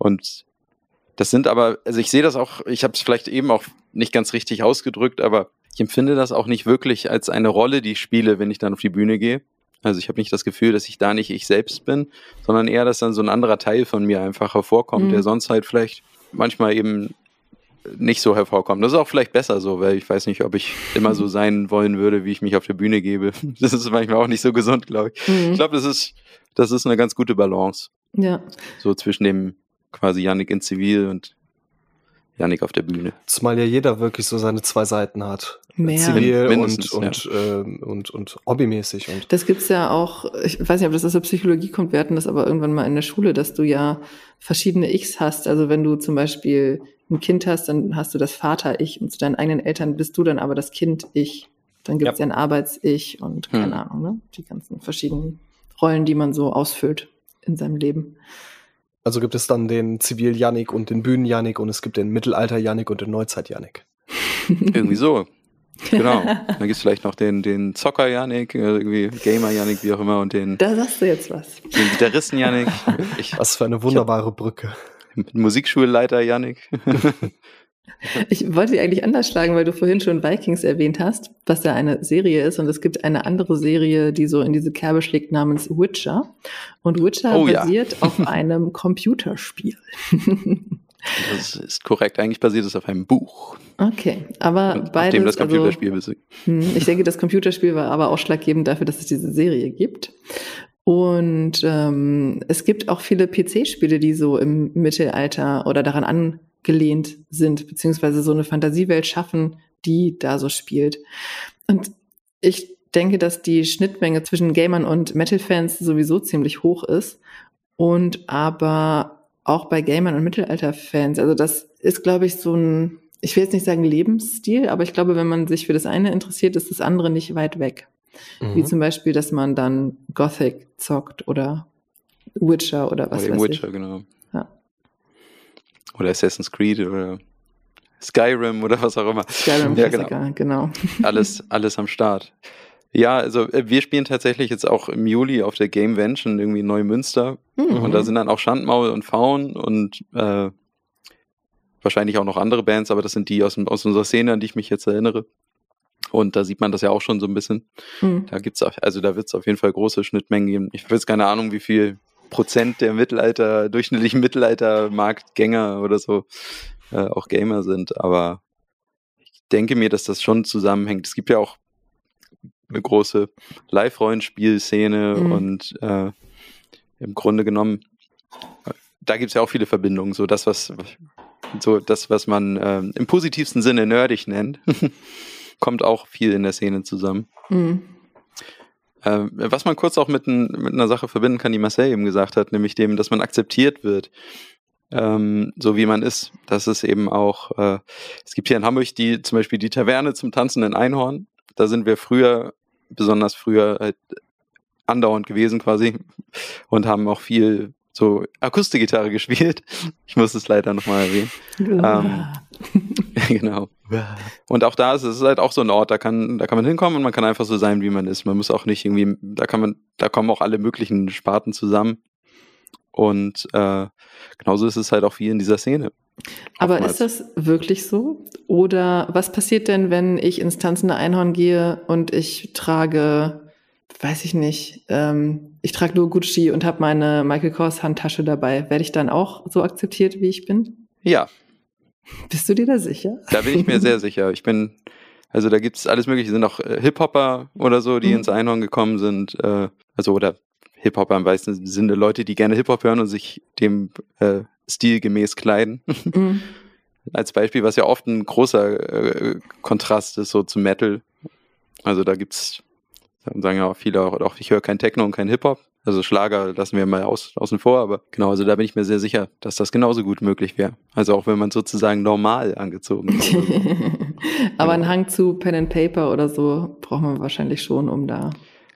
Und das sind aber, also ich sehe das auch, ich habe es vielleicht eben auch nicht ganz richtig ausgedrückt, aber ich empfinde das auch nicht wirklich als eine Rolle, die ich spiele, wenn ich dann auf die Bühne gehe. Also ich habe nicht das Gefühl, dass ich da nicht ich selbst bin, sondern eher, dass dann so ein anderer Teil von mir einfach hervorkommt, mhm. der sonst halt vielleicht manchmal eben nicht so hervorkommt. Das ist auch vielleicht besser so, weil ich weiß nicht, ob ich immer so sein wollen würde, wie ich mich auf der Bühne gebe. Das ist manchmal auch nicht so gesund, glaube ich. Mhm. Ich glaube, das ist, das ist eine ganz gute Balance. Ja. So zwischen dem quasi Yannick in Zivil und Yannick auf der Bühne. Zumal ja jeder wirklich so seine zwei Seiten hat. Mehr. Zivil und, und, ja. ähm, und, und hobbymäßig. Und das gibt's ja auch, ich weiß nicht, ob das aus der Psychologie kommt, wir hatten das aber irgendwann mal in der Schule, dass du ja verschiedene Ichs hast. Also wenn du zum Beispiel ein Kind hast, dann hast du das Vater-Ich und zu deinen eigenen Eltern bist du dann aber das Kind-Ich. Dann gibt's ja, ja ein Arbeits-Ich und keine hm. Ahnung, ne? die ganzen verschiedenen Rollen, die man so ausfüllt in seinem Leben. Also gibt es dann den Zivil-Janik und den Bühnen-Janik und es gibt den Mittelalter-Janik und den Neuzeit-Janik. Irgendwie so. Genau. Dann gibt es vielleicht noch den, den Zocker-Janik, äh, irgendwie Gamer-Janik, wie auch immer, und den. Da sagst du jetzt was. Den Gitarristen-Janik. Was für eine wunderbare Brücke. Musikschulleiter Janik. Ich wollte sie eigentlich anders schlagen, weil du vorhin schon Vikings erwähnt hast, was ja eine Serie ist. Und es gibt eine andere Serie, die so in diese Kerbe schlägt, namens Witcher. Und Witcher oh, basiert ja. auf einem Computerspiel. Das ist korrekt. Eigentlich basiert es auf einem Buch. Okay, aber beides. Dem das also Computerspiel also, Ich denke, das Computerspiel war aber ausschlaggebend dafür, dass es diese Serie gibt. Und ähm, es gibt auch viele PC-Spiele, die so im Mittelalter oder daran angelehnt sind, beziehungsweise so eine Fantasiewelt schaffen, die da so spielt. Und ich denke, dass die Schnittmenge zwischen Gamern und Metal-Fans sowieso ziemlich hoch ist. Und aber auch bei Gamern und Mittelalter-Fans, also das ist, glaube ich, so ein, ich will jetzt nicht sagen Lebensstil, aber ich glaube, wenn man sich für das eine interessiert, ist das andere nicht weit weg. Mhm. Wie zum Beispiel, dass man dann Gothic zockt oder Witcher oder was oder weiß Witcher, ich. genau. Oder Assassin's Creed oder Skyrim oder was auch immer. Skyrim, ja, genau. genau. Alles, alles am Start. Ja, also äh, wir spielen tatsächlich jetzt auch im Juli auf der Gamevention irgendwie Neumünster. Mhm. Und da sind dann auch Schandmaul und Faun und äh, wahrscheinlich auch noch andere Bands, aber das sind die aus, aus unserer Szene, an die ich mich jetzt erinnere. Und da sieht man das ja auch schon so ein bisschen. Mhm. Da gibt's auch, also da wird es auf jeden Fall große Schnittmengen geben. Ich habe jetzt keine Ahnung, wie viel Prozent der Mittelalter, durchschnittlichen Mittelalter-Marktgänger oder so äh, auch Gamer sind, aber ich denke mir, dass das schon zusammenhängt. Es gibt ja auch eine große Live-Rollenspielszene mhm. und äh, im Grunde genommen, da gibt es ja auch viele Verbindungen. So das, was so das, was man äh, im positivsten Sinne nerdig nennt. kommt auch viel in der Szene zusammen. Mhm. Äh, was man kurz auch mit, ein, mit, einer Sache verbinden kann, die Marcel eben gesagt hat, nämlich dem, dass man akzeptiert wird, ähm, so wie man ist. Das ist eben auch, äh, es gibt hier in Hamburg die, zum Beispiel die Taverne zum tanzenden Einhorn. Da sind wir früher, besonders früher, halt andauernd gewesen quasi und haben auch viel so Akustikgitarre gespielt. Ich muss es leider nochmal erwähnen. ähm, genau. Und auch da ist es halt auch so ein Ort, da kann, da kann man hinkommen und man kann einfach so sein, wie man ist. Man muss auch nicht irgendwie, da kann man, da kommen auch alle möglichen Sparten zusammen. Und äh, genauso ist es halt auch viel in dieser Szene. Aber Oftmals. ist das wirklich so? Oder was passiert denn, wenn ich ins tanzende Einhorn gehe und ich trage weiß ich nicht, ähm, ich trage nur Gucci und habe meine Michael Kors Handtasche dabei. Werde ich dann auch so akzeptiert, wie ich bin? Ja. Bist du dir da sicher? Da bin ich mir sehr sicher. Ich bin, also da gibt's alles mögliche, sind auch äh, Hip-Hopper oder so, die mhm. ins Einhorn gekommen sind, äh, also oder Hip-Hopper im weißen Sinne, Leute, die gerne Hip-Hop hören und sich dem äh, Stil gemäß kleiden. Mhm. Als Beispiel, was ja oft ein großer äh, Kontrast ist, so zu Metal. Also da gibt's, sagen ja auch viele auch, auch ich höre kein Techno und kein Hip-Hop. Also Schlager lassen wir mal aus, außen vor, aber genau, also da bin ich mir sehr sicher, dass das genauso gut möglich wäre. Also auch wenn man sozusagen normal angezogen ist. aber einen Hang zu Pen and Paper oder so braucht man wahrscheinlich schon, um da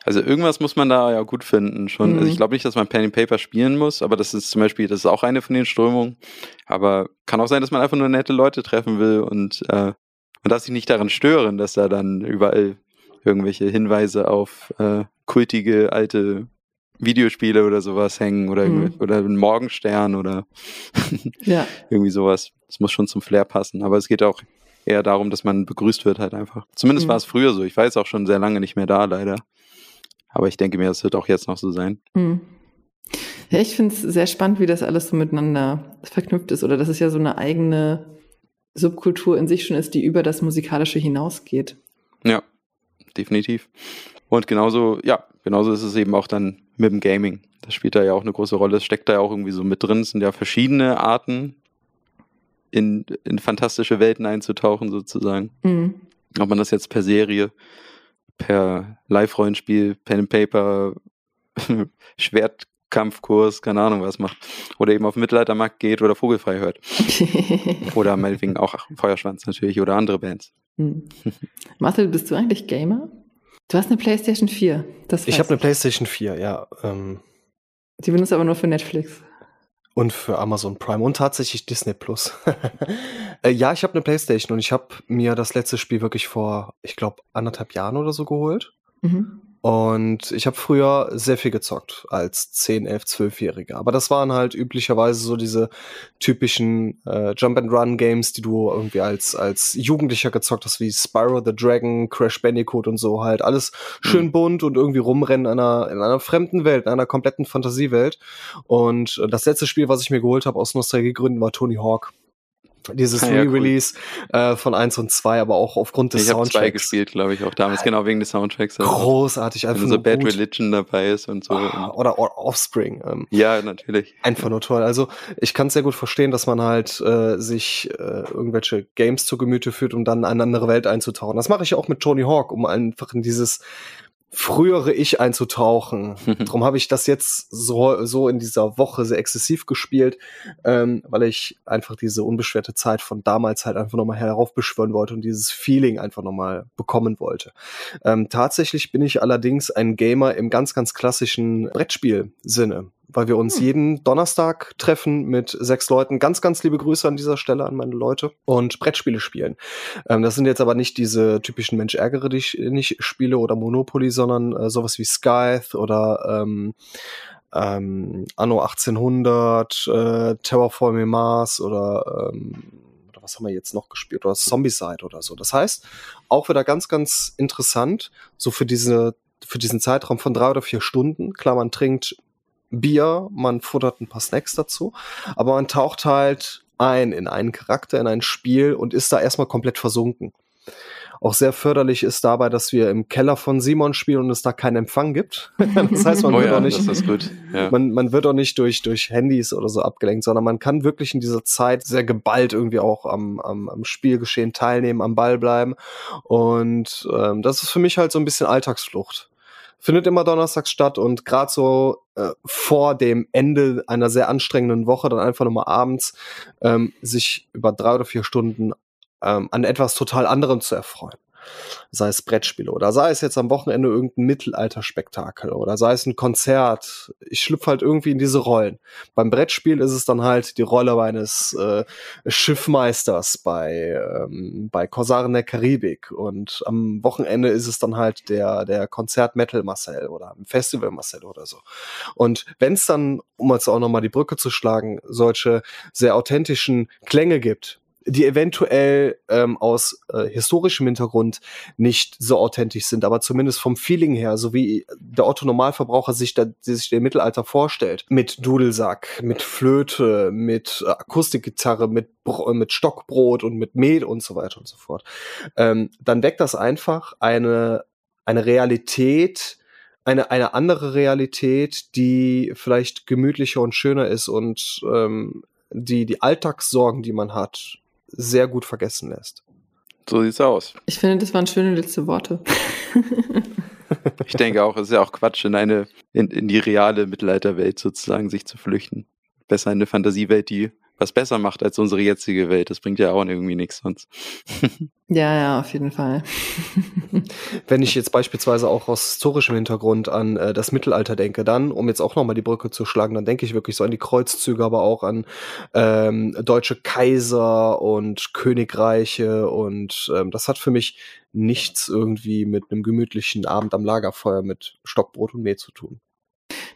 also irgendwas muss man da ja gut finden schon. Mhm. Also ich mhm. glaube nicht, dass man Pen and Paper spielen muss, aber das ist zum Beispiel, das ist auch eine von den Strömungen. Aber kann auch sein, dass man einfach nur nette Leute treffen will und äh, man darf sich nicht daran stören, dass da dann überall irgendwelche Hinweise auf äh, kultige alte Videospiele oder sowas hängen oder, mhm. oder ein Morgenstern oder ja. irgendwie sowas. Das muss schon zum Flair passen. Aber es geht auch eher darum, dass man begrüßt wird halt einfach. Zumindest mhm. war es früher so. Ich weiß auch schon sehr lange nicht mehr da, leider. Aber ich denke mir, das wird auch jetzt noch so sein. Mhm. Ja, ich finde es sehr spannend, wie das alles so miteinander verknüpft ist oder dass es ja so eine eigene Subkultur in sich schon ist, die über das Musikalische hinausgeht. Ja, definitiv. Und genauso, ja, genauso ist es eben auch dann mit dem Gaming. Das spielt da ja auch eine große Rolle. Es steckt da ja auch irgendwie so mit drin. Es sind ja verschiedene Arten, in, in fantastische Welten einzutauchen, sozusagen. Mhm. Ob man das jetzt per Serie per Live-Rollenspiel, Pen and Paper, Schwertkampfkurs, keine Ahnung was macht. Oder eben auf Mittelaltermarkt geht oder Vogelfrei hört. oder meinetwegen auch Feuerschwanz natürlich oder andere Bands. Hm. Marcel, bist du eigentlich Gamer? Du hast eine PlayStation 4. Das ich habe eine PlayStation 4, ja. Ähm. Die benutzt aber nur für Netflix. Und für Amazon Prime und tatsächlich Disney Plus. äh, ja, ich habe eine Playstation und ich habe mir das letzte Spiel wirklich vor, ich glaube, anderthalb Jahren oder so geholt. Mhm. Und ich habe früher sehr viel gezockt als 10, 11, 12-Jähriger. Aber das waren halt üblicherweise so diese typischen äh, Jump-and-Run-Games, die du irgendwie als, als Jugendlicher gezockt hast, wie Spyro the Dragon, Crash Bandicoot und so halt. Alles schön mhm. bunt und irgendwie rumrennen in einer, in einer fremden Welt, in einer kompletten Fantasiewelt. Und äh, das letzte Spiel, was ich mir geholt habe aus Nostalgiegründen, war Tony Hawk dieses ah, ja, Re-Release cool. äh, von 1 und 2, aber auch aufgrund des ich Soundtracks. Ich habe zwei gespielt, glaube ich, auch damals, genau wegen des Soundtracks. Also Großartig, einfach Wenn so Bad gut. Religion dabei ist und so. Ah, oder Offspring. Ähm, ja, natürlich. Einfach nur toll. Also ich kann es sehr gut verstehen, dass man halt äh, sich äh, irgendwelche Games zu Gemüte führt, um dann in eine andere Welt einzutauchen. Das mache ich auch mit Tony Hawk, um einfach in dieses frühere Ich einzutauchen. Darum habe ich das jetzt so, so in dieser Woche sehr exzessiv gespielt, ähm, weil ich einfach diese unbeschwerte Zeit von damals halt einfach nochmal heraufbeschwören wollte und dieses Feeling einfach nochmal bekommen wollte. Ähm, tatsächlich bin ich allerdings ein Gamer im ganz, ganz klassischen Brettspiel-Sinne weil wir uns hm. jeden Donnerstag treffen mit sechs Leuten. Ganz, ganz liebe Grüße an dieser Stelle an meine Leute und Brettspiele spielen. Ähm, das sind jetzt aber nicht diese typischen Mensch ärgere dich nicht Spiele oder Monopoly, sondern äh, sowas wie Scythe oder ähm, ähm, Anno 1800, äh, Terraforming Mars oder ähm, was haben wir jetzt noch gespielt? Oder Zombicide oder so. Das heißt, auch wieder ganz, ganz interessant, so für diese, für diesen Zeitraum von drei oder vier Stunden. Klar, man trinkt Bier, man futtert ein paar Snacks dazu, aber man taucht halt ein in einen Charakter, in ein Spiel und ist da erstmal komplett versunken. Auch sehr förderlich ist dabei, dass wir im Keller von Simon spielen und es da keinen Empfang gibt. das heißt, man oh wird ja, auch nicht, ja. man, man wird auch nicht durch, durch Handys oder so abgelenkt, sondern man kann wirklich in dieser Zeit sehr geballt irgendwie auch am, am, am Spielgeschehen teilnehmen, am Ball bleiben. Und ähm, das ist für mich halt so ein bisschen Alltagsflucht findet immer donnerstags statt und gerade so äh, vor dem Ende einer sehr anstrengenden Woche dann einfach nochmal abends ähm, sich über drei oder vier Stunden ähm, an etwas total anderem zu erfreuen sei es Brettspiele oder sei es jetzt am Wochenende irgendein Mittelalterspektakel oder sei es ein Konzert. Ich schlüpfe halt irgendwie in diese Rollen. Beim Brettspiel ist es dann halt die Rolle eines äh, Schiffmeisters bei, ähm, bei Korsaren der Karibik und am Wochenende ist es dann halt der, der Konzert Metal Marcel oder Festival Marcel oder so. Und wenn es dann, um jetzt auch nochmal die Brücke zu schlagen, solche sehr authentischen Klänge gibt, die eventuell ähm, aus äh, historischem Hintergrund nicht so authentisch sind, aber zumindest vom Feeling her, so wie der Otto Normalverbraucher sich, da, sich den Mittelalter vorstellt, mit Dudelsack, mit Flöte, mit Akustikgitarre, mit, mit Stockbrot und mit Mehl und so weiter und so fort, ähm, dann weckt das einfach eine, eine Realität, eine, eine andere Realität, die vielleicht gemütlicher und schöner ist und ähm, die, die Alltagssorgen, die man hat, sehr gut vergessen lässt. So sieht's aus. Ich finde, das waren schöne letzte Worte. ich denke auch, es ist ja auch Quatsch, in eine, in, in die reale Mittelalterwelt sozusagen sich zu flüchten. Besser in eine Fantasiewelt, die was besser macht als unsere jetzige Welt. Das bringt ja auch irgendwie nichts sonst. ja, ja, auf jeden Fall. Wenn ich jetzt beispielsweise auch aus historischem Hintergrund an äh, das Mittelalter denke, dann, um jetzt auch nochmal die Brücke zu schlagen, dann denke ich wirklich so an die Kreuzzüge, aber auch an ähm, deutsche Kaiser und Königreiche und ähm, das hat für mich nichts irgendwie mit einem gemütlichen Abend am Lagerfeuer mit Stockbrot und Mehl zu tun.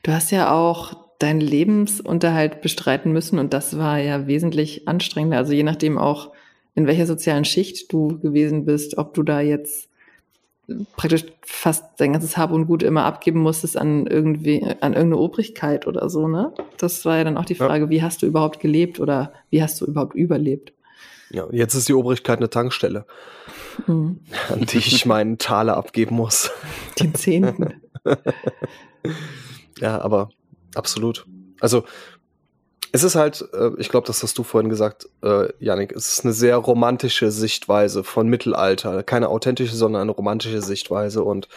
Du hast ja auch deinen Lebensunterhalt bestreiten müssen und das war ja wesentlich anstrengender. Also je nachdem auch, in welcher sozialen Schicht du gewesen bist, ob du da jetzt praktisch fast dein ganzes Hab und Gut immer abgeben musstest an irgendwie, an irgendeine Obrigkeit oder so, ne? Das war ja dann auch die Frage, ja. wie hast du überhaupt gelebt oder wie hast du überhaupt überlebt? Ja, jetzt ist die Obrigkeit eine Tankstelle, mhm. an die ich meinen Taler abgeben muss. Den Zehnten. ja, aber Absolut. Also es ist halt, äh, ich glaube, das hast du vorhin gesagt, äh, Janik, es ist eine sehr romantische Sichtweise von Mittelalter. Keine authentische, sondern eine romantische Sichtweise. Und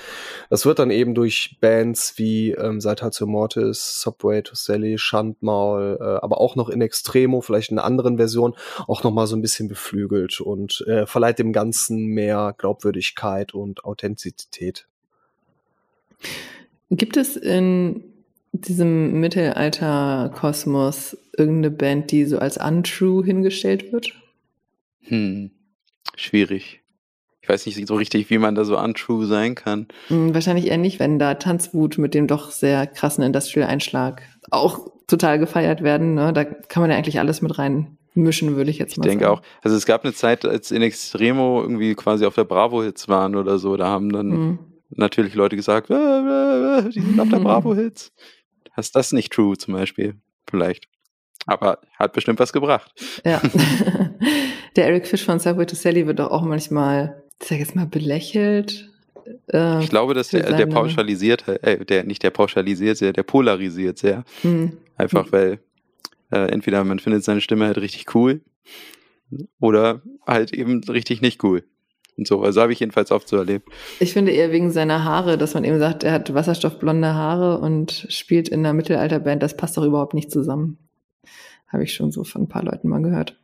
das wird dann eben durch Bands wie ähm, Saltatio Mortis, Subway to Sally, Schandmaul, äh, aber auch noch in Extremo, vielleicht in einer anderen Version, auch noch mal so ein bisschen beflügelt und äh, verleiht dem Ganzen mehr Glaubwürdigkeit und Authentizität. Gibt es in diesem Mittelalter-Kosmos irgendeine Band, die so als untrue hingestellt wird? Hm, schwierig. Ich weiß nicht so richtig, wie man da so untrue sein kann. Hm, wahrscheinlich eher nicht, wenn da Tanzwut mit dem doch sehr krassen Industrial-Einschlag auch total gefeiert werden. Ne? Da kann man ja eigentlich alles mit rein mischen, würde ich jetzt mal ich denke sagen. auch. Also es gab eine Zeit, als in Extremo irgendwie quasi auf der Bravo-Hits waren oder so, da haben dann mhm. natürlich Leute gesagt, äh, äh, äh, die sind auf der Bravo-Hits hast das nicht true zum Beispiel. Vielleicht. Aber hat bestimmt was gebracht. Ja. der Eric Fish von Subway to Sally wird doch auch manchmal, ich sag jetzt mal, belächelt. Äh, ich glaube, dass der, der pauschalisiert, äh, der nicht der pauschalisiert sehr, der polarisiert sehr. Hm. Einfach hm. weil äh, entweder man findet seine Stimme halt richtig cool oder halt eben richtig nicht cool und so. Also habe ich jedenfalls oft so erlebt. Ich finde eher wegen seiner Haare, dass man eben sagt, er hat wasserstoffblonde Haare und spielt in einer Mittelalterband, das passt doch überhaupt nicht zusammen. Habe ich schon so von ein paar Leuten mal gehört.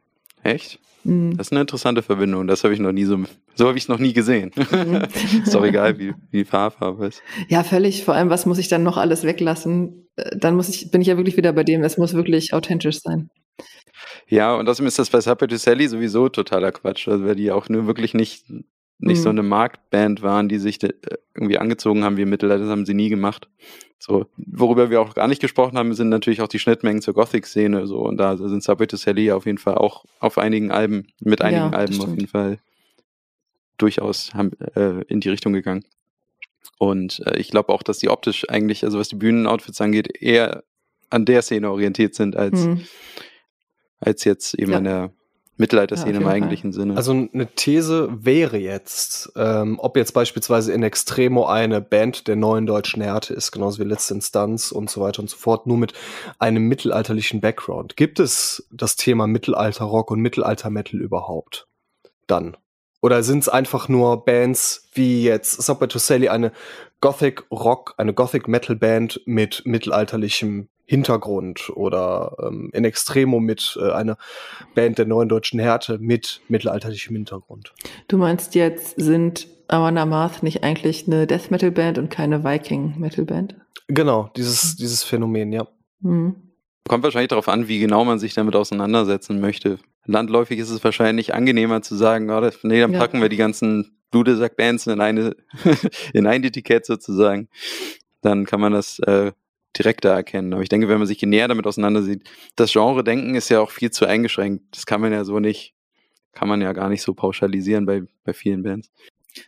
Echt? Mhm. Das ist eine interessante Verbindung. Das habe ich noch nie so, so habe ich es noch nie gesehen. Mhm. ist doch egal, wie, wie die Haarfarbe ist. Ja, völlig. Vor allem, was muss ich dann noch alles weglassen? Äh, dann muss ich, bin ich ja wirklich wieder bei dem, es muss wirklich authentisch sein. Ja, und außerdem ist das bei Subway to Sally sowieso totaler Quatsch, also weil die auch nur wirklich nicht, nicht mhm. so eine Marktband waren, die sich irgendwie angezogen haben wie im Mittelalter, das haben sie nie gemacht. So, worüber wir auch gar nicht gesprochen haben, sind natürlich auch die Schnittmengen zur Gothic-Szene, so, und da sind Subway to Sally auf jeden Fall auch auf einigen Alben, mit einigen ja, Alben auf jeden Fall durchaus haben, äh, in die Richtung gegangen. Und äh, ich glaube auch, dass die optisch eigentlich, also was die Bühnenoutfits angeht, eher an der Szene orientiert sind als mhm als jetzt eben ja. in der Mittelalterszene ja, im eigentlichen. Sinne. Also eine These wäre jetzt, ähm, ob jetzt beispielsweise in Extremo eine Band der neuen deutschen Härte ist, genauso wie Letzte Instanz und so weiter und so fort, nur mit einem mittelalterlichen Background. Gibt es das Thema Mittelalter-Rock und Mittelalter-Metal überhaupt? Dann. Oder sind es einfach nur Bands wie jetzt Subway to Sally, eine Gothic Rock, eine Gothic Metal Band mit mittelalterlichem Hintergrund oder ähm, in Extremo mit äh, einer Band der neuen deutschen Härte mit mittelalterlichem Hintergrund. Du meinst jetzt, sind Amon Amarth nicht eigentlich eine Death Metal Band und keine Viking Metal Band? Genau, dieses, dieses Phänomen, ja. Mhm. Kommt wahrscheinlich darauf an, wie genau man sich damit auseinandersetzen möchte. Landläufig ist es wahrscheinlich angenehmer zu sagen, oh, das, nee, dann packen ja. wir die ganzen Bludesack-Bands in eine in ein Etikett sozusagen. Dann kann man das äh, direkter erkennen. Aber ich denke, wenn man sich näher damit auseinandersieht, das Genre-Denken ist ja auch viel zu eingeschränkt. Das kann man ja so nicht kann man ja gar nicht so pauschalisieren bei, bei vielen Bands.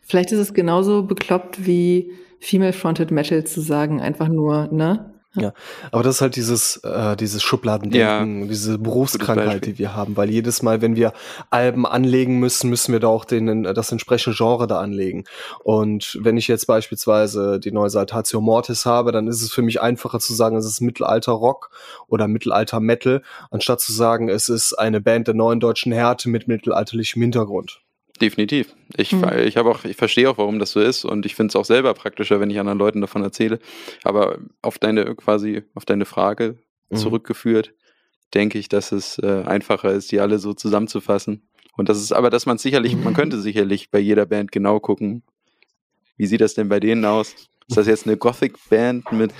Vielleicht ist es genauso bekloppt wie Female-Fronted Metal zu sagen, einfach nur, ne? Ja, aber das ist halt dieses, äh, dieses Schubladendenken, ja, diese Berufskrankheit, die wir haben, weil jedes Mal, wenn wir Alben anlegen müssen, müssen wir da auch den, das entsprechende Genre da anlegen. Und wenn ich jetzt beispielsweise die neue Saltatio Mortis habe, dann ist es für mich einfacher zu sagen, es ist Mittelalter Rock oder Mittelalter Metal, anstatt zu sagen, es ist eine Band der neuen deutschen Härte mit mittelalterlichem Hintergrund. Definitiv. Ich, mhm. ich habe auch, ich verstehe auch, warum das so ist und ich finde es auch selber praktischer, wenn ich anderen Leuten davon erzähle. Aber auf deine quasi, auf deine Frage mhm. zurückgeführt, denke ich, dass es äh, einfacher ist, die alle so zusammenzufassen. Und das ist aber, dass man sicherlich, mhm. man könnte sicherlich bei jeder Band genau gucken, wie sieht das denn bei denen aus? Ist das jetzt eine Gothic-Band mit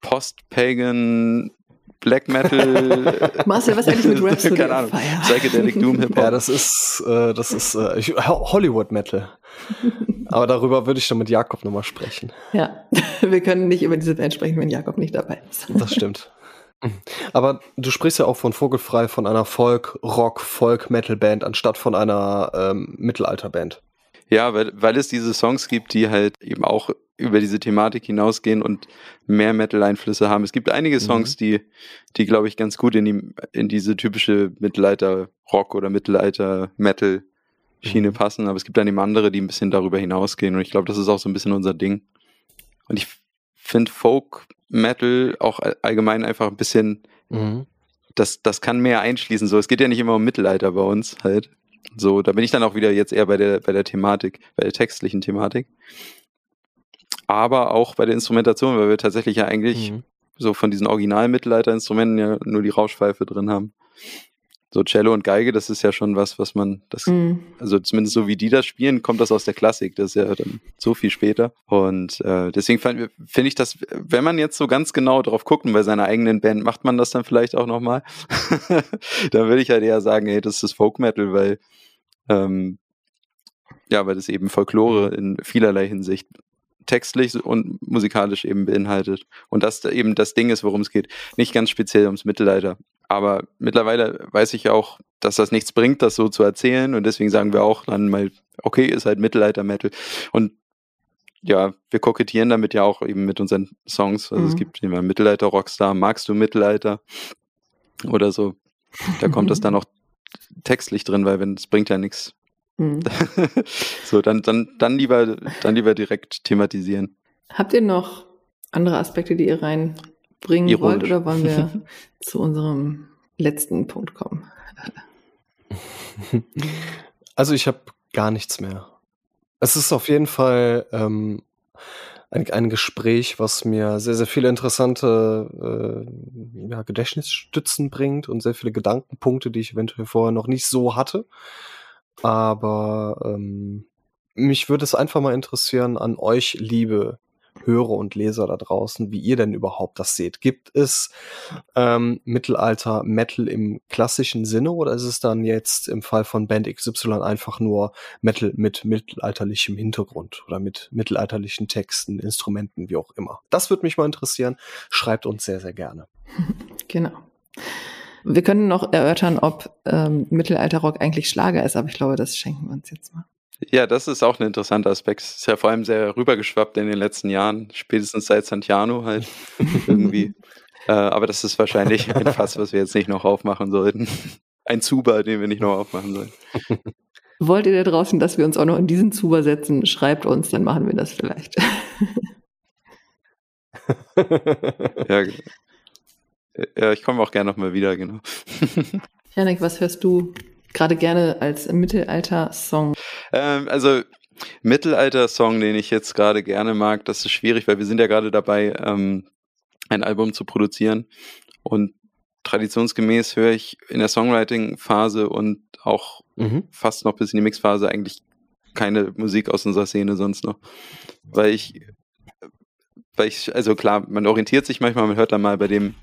Post-Pagan Black Metal. Marcel, was eigentlich mit Rhapsody Keine Ahnung. Psychedelic Doom Hip Hop. Ja, das ist, äh, das ist äh, Hollywood Metal. Aber darüber würde ich dann mit Jakob nochmal sprechen. Ja, wir können nicht über diese Band sprechen, wenn Jakob nicht dabei ist. Das stimmt. Aber du sprichst ja auch von Vogelfrei von einer Folk, Rock, Folk, Metal Band anstatt von einer ähm, Mittelalter-Band. Ja, weil, weil es diese Songs gibt, die halt eben auch über diese Thematik hinausgehen und mehr Metal-Einflüsse haben. Es gibt einige mhm. Songs, mhm. die, die glaube ich, ganz gut in, die, in diese typische Mittelalter-Rock oder Mittelalter-Metal-Schiene mhm. passen, aber es gibt dann eben andere, die ein bisschen darüber hinausgehen und ich glaube, das ist auch so ein bisschen unser Ding. Und ich finde Folk-Metal auch allgemein einfach ein bisschen, mhm. das, das kann mehr einschließen. So, es geht ja nicht immer um Mittelalter bei uns halt. So, da bin ich dann auch wieder jetzt eher bei der, bei der Thematik, bei der textlichen Thematik aber auch bei der Instrumentation, weil wir tatsächlich ja eigentlich mhm. so von diesen Original-Mittelalter-Instrumenten ja nur die Rauschpfeife drin haben. So Cello und Geige, das ist ja schon was, was man, das, mhm. also zumindest so wie die das spielen, kommt das aus der Klassik. Das ist ja dann so viel später. Und äh, deswegen finde ich das, wenn man jetzt so ganz genau drauf guckt, und bei seiner eigenen Band macht man das dann vielleicht auch nochmal, dann würde ich halt eher sagen, hey, das ist Folk Metal, weil ähm, ja, weil das eben Folklore in vielerlei Hinsicht textlich und musikalisch eben beinhaltet. Und das eben das Ding ist, worum es geht. Nicht ganz speziell ums Mittelalter. Aber mittlerweile weiß ich auch, dass das nichts bringt, das so zu erzählen. Und deswegen sagen wir auch dann mal, okay, ist halt Mittelalter-Metal. Und ja, wir kokettieren damit ja auch eben mit unseren Songs. Also mhm. es gibt immer Mittelalter-Rockstar, magst du Mittelalter? Oder so. Da kommt das dann auch textlich drin, weil wenn es bringt ja nichts, hm. so, dann, dann, dann, lieber, dann lieber direkt thematisieren. Habt ihr noch andere Aspekte, die ihr reinbringen Ironisch. wollt, oder wollen wir zu unserem letzten Punkt kommen? Also ich habe gar nichts mehr. Es ist auf jeden Fall ähm, ein, ein Gespräch, was mir sehr, sehr viele interessante äh, ja, Gedächtnisstützen bringt und sehr viele Gedankenpunkte, die ich eventuell vorher noch nicht so hatte. Aber ähm, mich würde es einfach mal interessieren an euch, liebe Hörer und Leser da draußen, wie ihr denn überhaupt das seht. Gibt es ähm, Mittelalter Metal im klassischen Sinne oder ist es dann jetzt im Fall von Band XY einfach nur Metal mit mittelalterlichem Hintergrund oder mit mittelalterlichen Texten, Instrumenten, wie auch immer? Das würde mich mal interessieren. Schreibt uns sehr, sehr gerne. Genau. Wir können noch erörtern, ob ähm, Mittelalterrock eigentlich Schlager ist, aber ich glaube, das schenken wir uns jetzt mal. Ja, das ist auch ein interessanter Aspekt. Ist ja vor allem sehr rübergeschwappt in den letzten Jahren, spätestens seit Santiano halt irgendwie. äh, aber das ist wahrscheinlich ein Fass, was wir jetzt nicht noch aufmachen sollten. Ein Zuber, den wir nicht noch aufmachen sollen. Wollt ihr da draußen, dass wir uns auch noch in diesen Zuber setzen? Schreibt uns, dann machen wir das vielleicht. ja, ja, ich komme auch gerne nochmal wieder, genau. Janik, was hörst du gerade gerne als Mittelalter-Song? Ähm, also Mittelalter-Song, den ich jetzt gerade gerne mag, das ist schwierig, weil wir sind ja gerade dabei, ähm, ein Album zu produzieren. Und traditionsgemäß höre ich in der Songwriting-Phase und auch mhm. fast noch bis in die Mix-Phase eigentlich keine Musik aus unserer Szene sonst noch. Weil ich, weil ich, also klar, man orientiert sich manchmal, man hört dann mal bei dem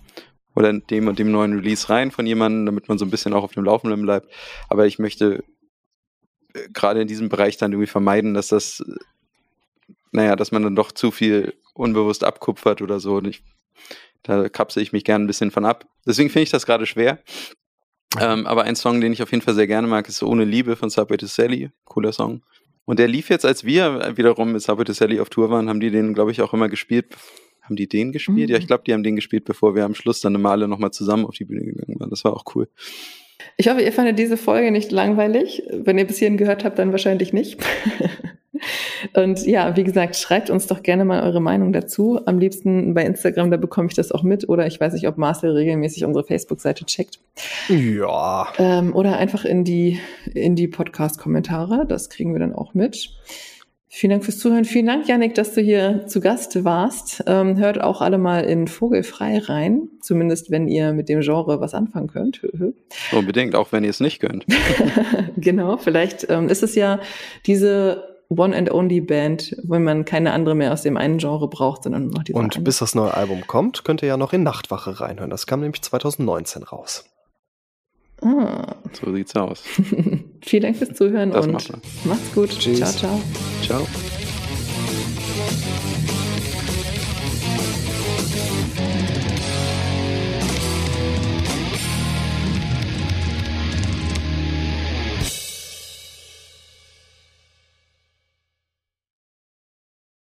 oder dem und dem neuen Release rein von jemandem, damit man so ein bisschen auch auf dem Laufenden bleibt. Aber ich möchte gerade in diesem Bereich dann irgendwie vermeiden, dass das, naja, dass man dann doch zu viel unbewusst abkupfert oder so. Und ich, da kapsel ich mich gern ein bisschen von ab. Deswegen finde ich das gerade schwer. Ähm, aber ein Song, den ich auf jeden Fall sehr gerne mag, ist Ohne Liebe von Subway to Sally. Cooler Song. Und der lief jetzt, als wir wiederum mit Subway to Sally auf Tour waren, haben die den, glaube ich, auch immer gespielt. Haben die den gespielt? Mhm. Ja, ich glaube, die haben den gespielt, bevor wir am Schluss dann eine Male nochmal zusammen auf die Bühne gegangen waren. Das war auch cool. Ich hoffe, ihr fandet diese Folge nicht langweilig. Wenn ihr bis hierhin gehört habt, dann wahrscheinlich nicht. Und ja, wie gesagt, schreibt uns doch gerne mal eure Meinung dazu. Am liebsten bei Instagram, da bekomme ich das auch mit. Oder ich weiß nicht, ob Marcel regelmäßig unsere Facebook-Seite checkt. Ja. Ähm, oder einfach in die, in die Podcast-Kommentare. Das kriegen wir dann auch mit. Vielen Dank fürs Zuhören. Vielen Dank, Janik, dass du hier zu Gast warst. Ähm, hört auch alle mal in Vogelfrei rein. Zumindest, wenn ihr mit dem Genre was anfangen könnt. Unbedingt, auch wenn ihr es nicht könnt. genau, vielleicht ähm, ist es ja diese One and Only Band, wenn man keine andere mehr aus dem einen Genre braucht, sondern nur noch die Und eine. bis das neue Album kommt, könnt ihr ja noch in Nachtwache reinhören. Das kam nämlich 2019 raus. Ah. So sieht's aus. Vielen Dank fürs Zuhören das und macht's gut. Tschüss. Ciao, ciao. Ciao.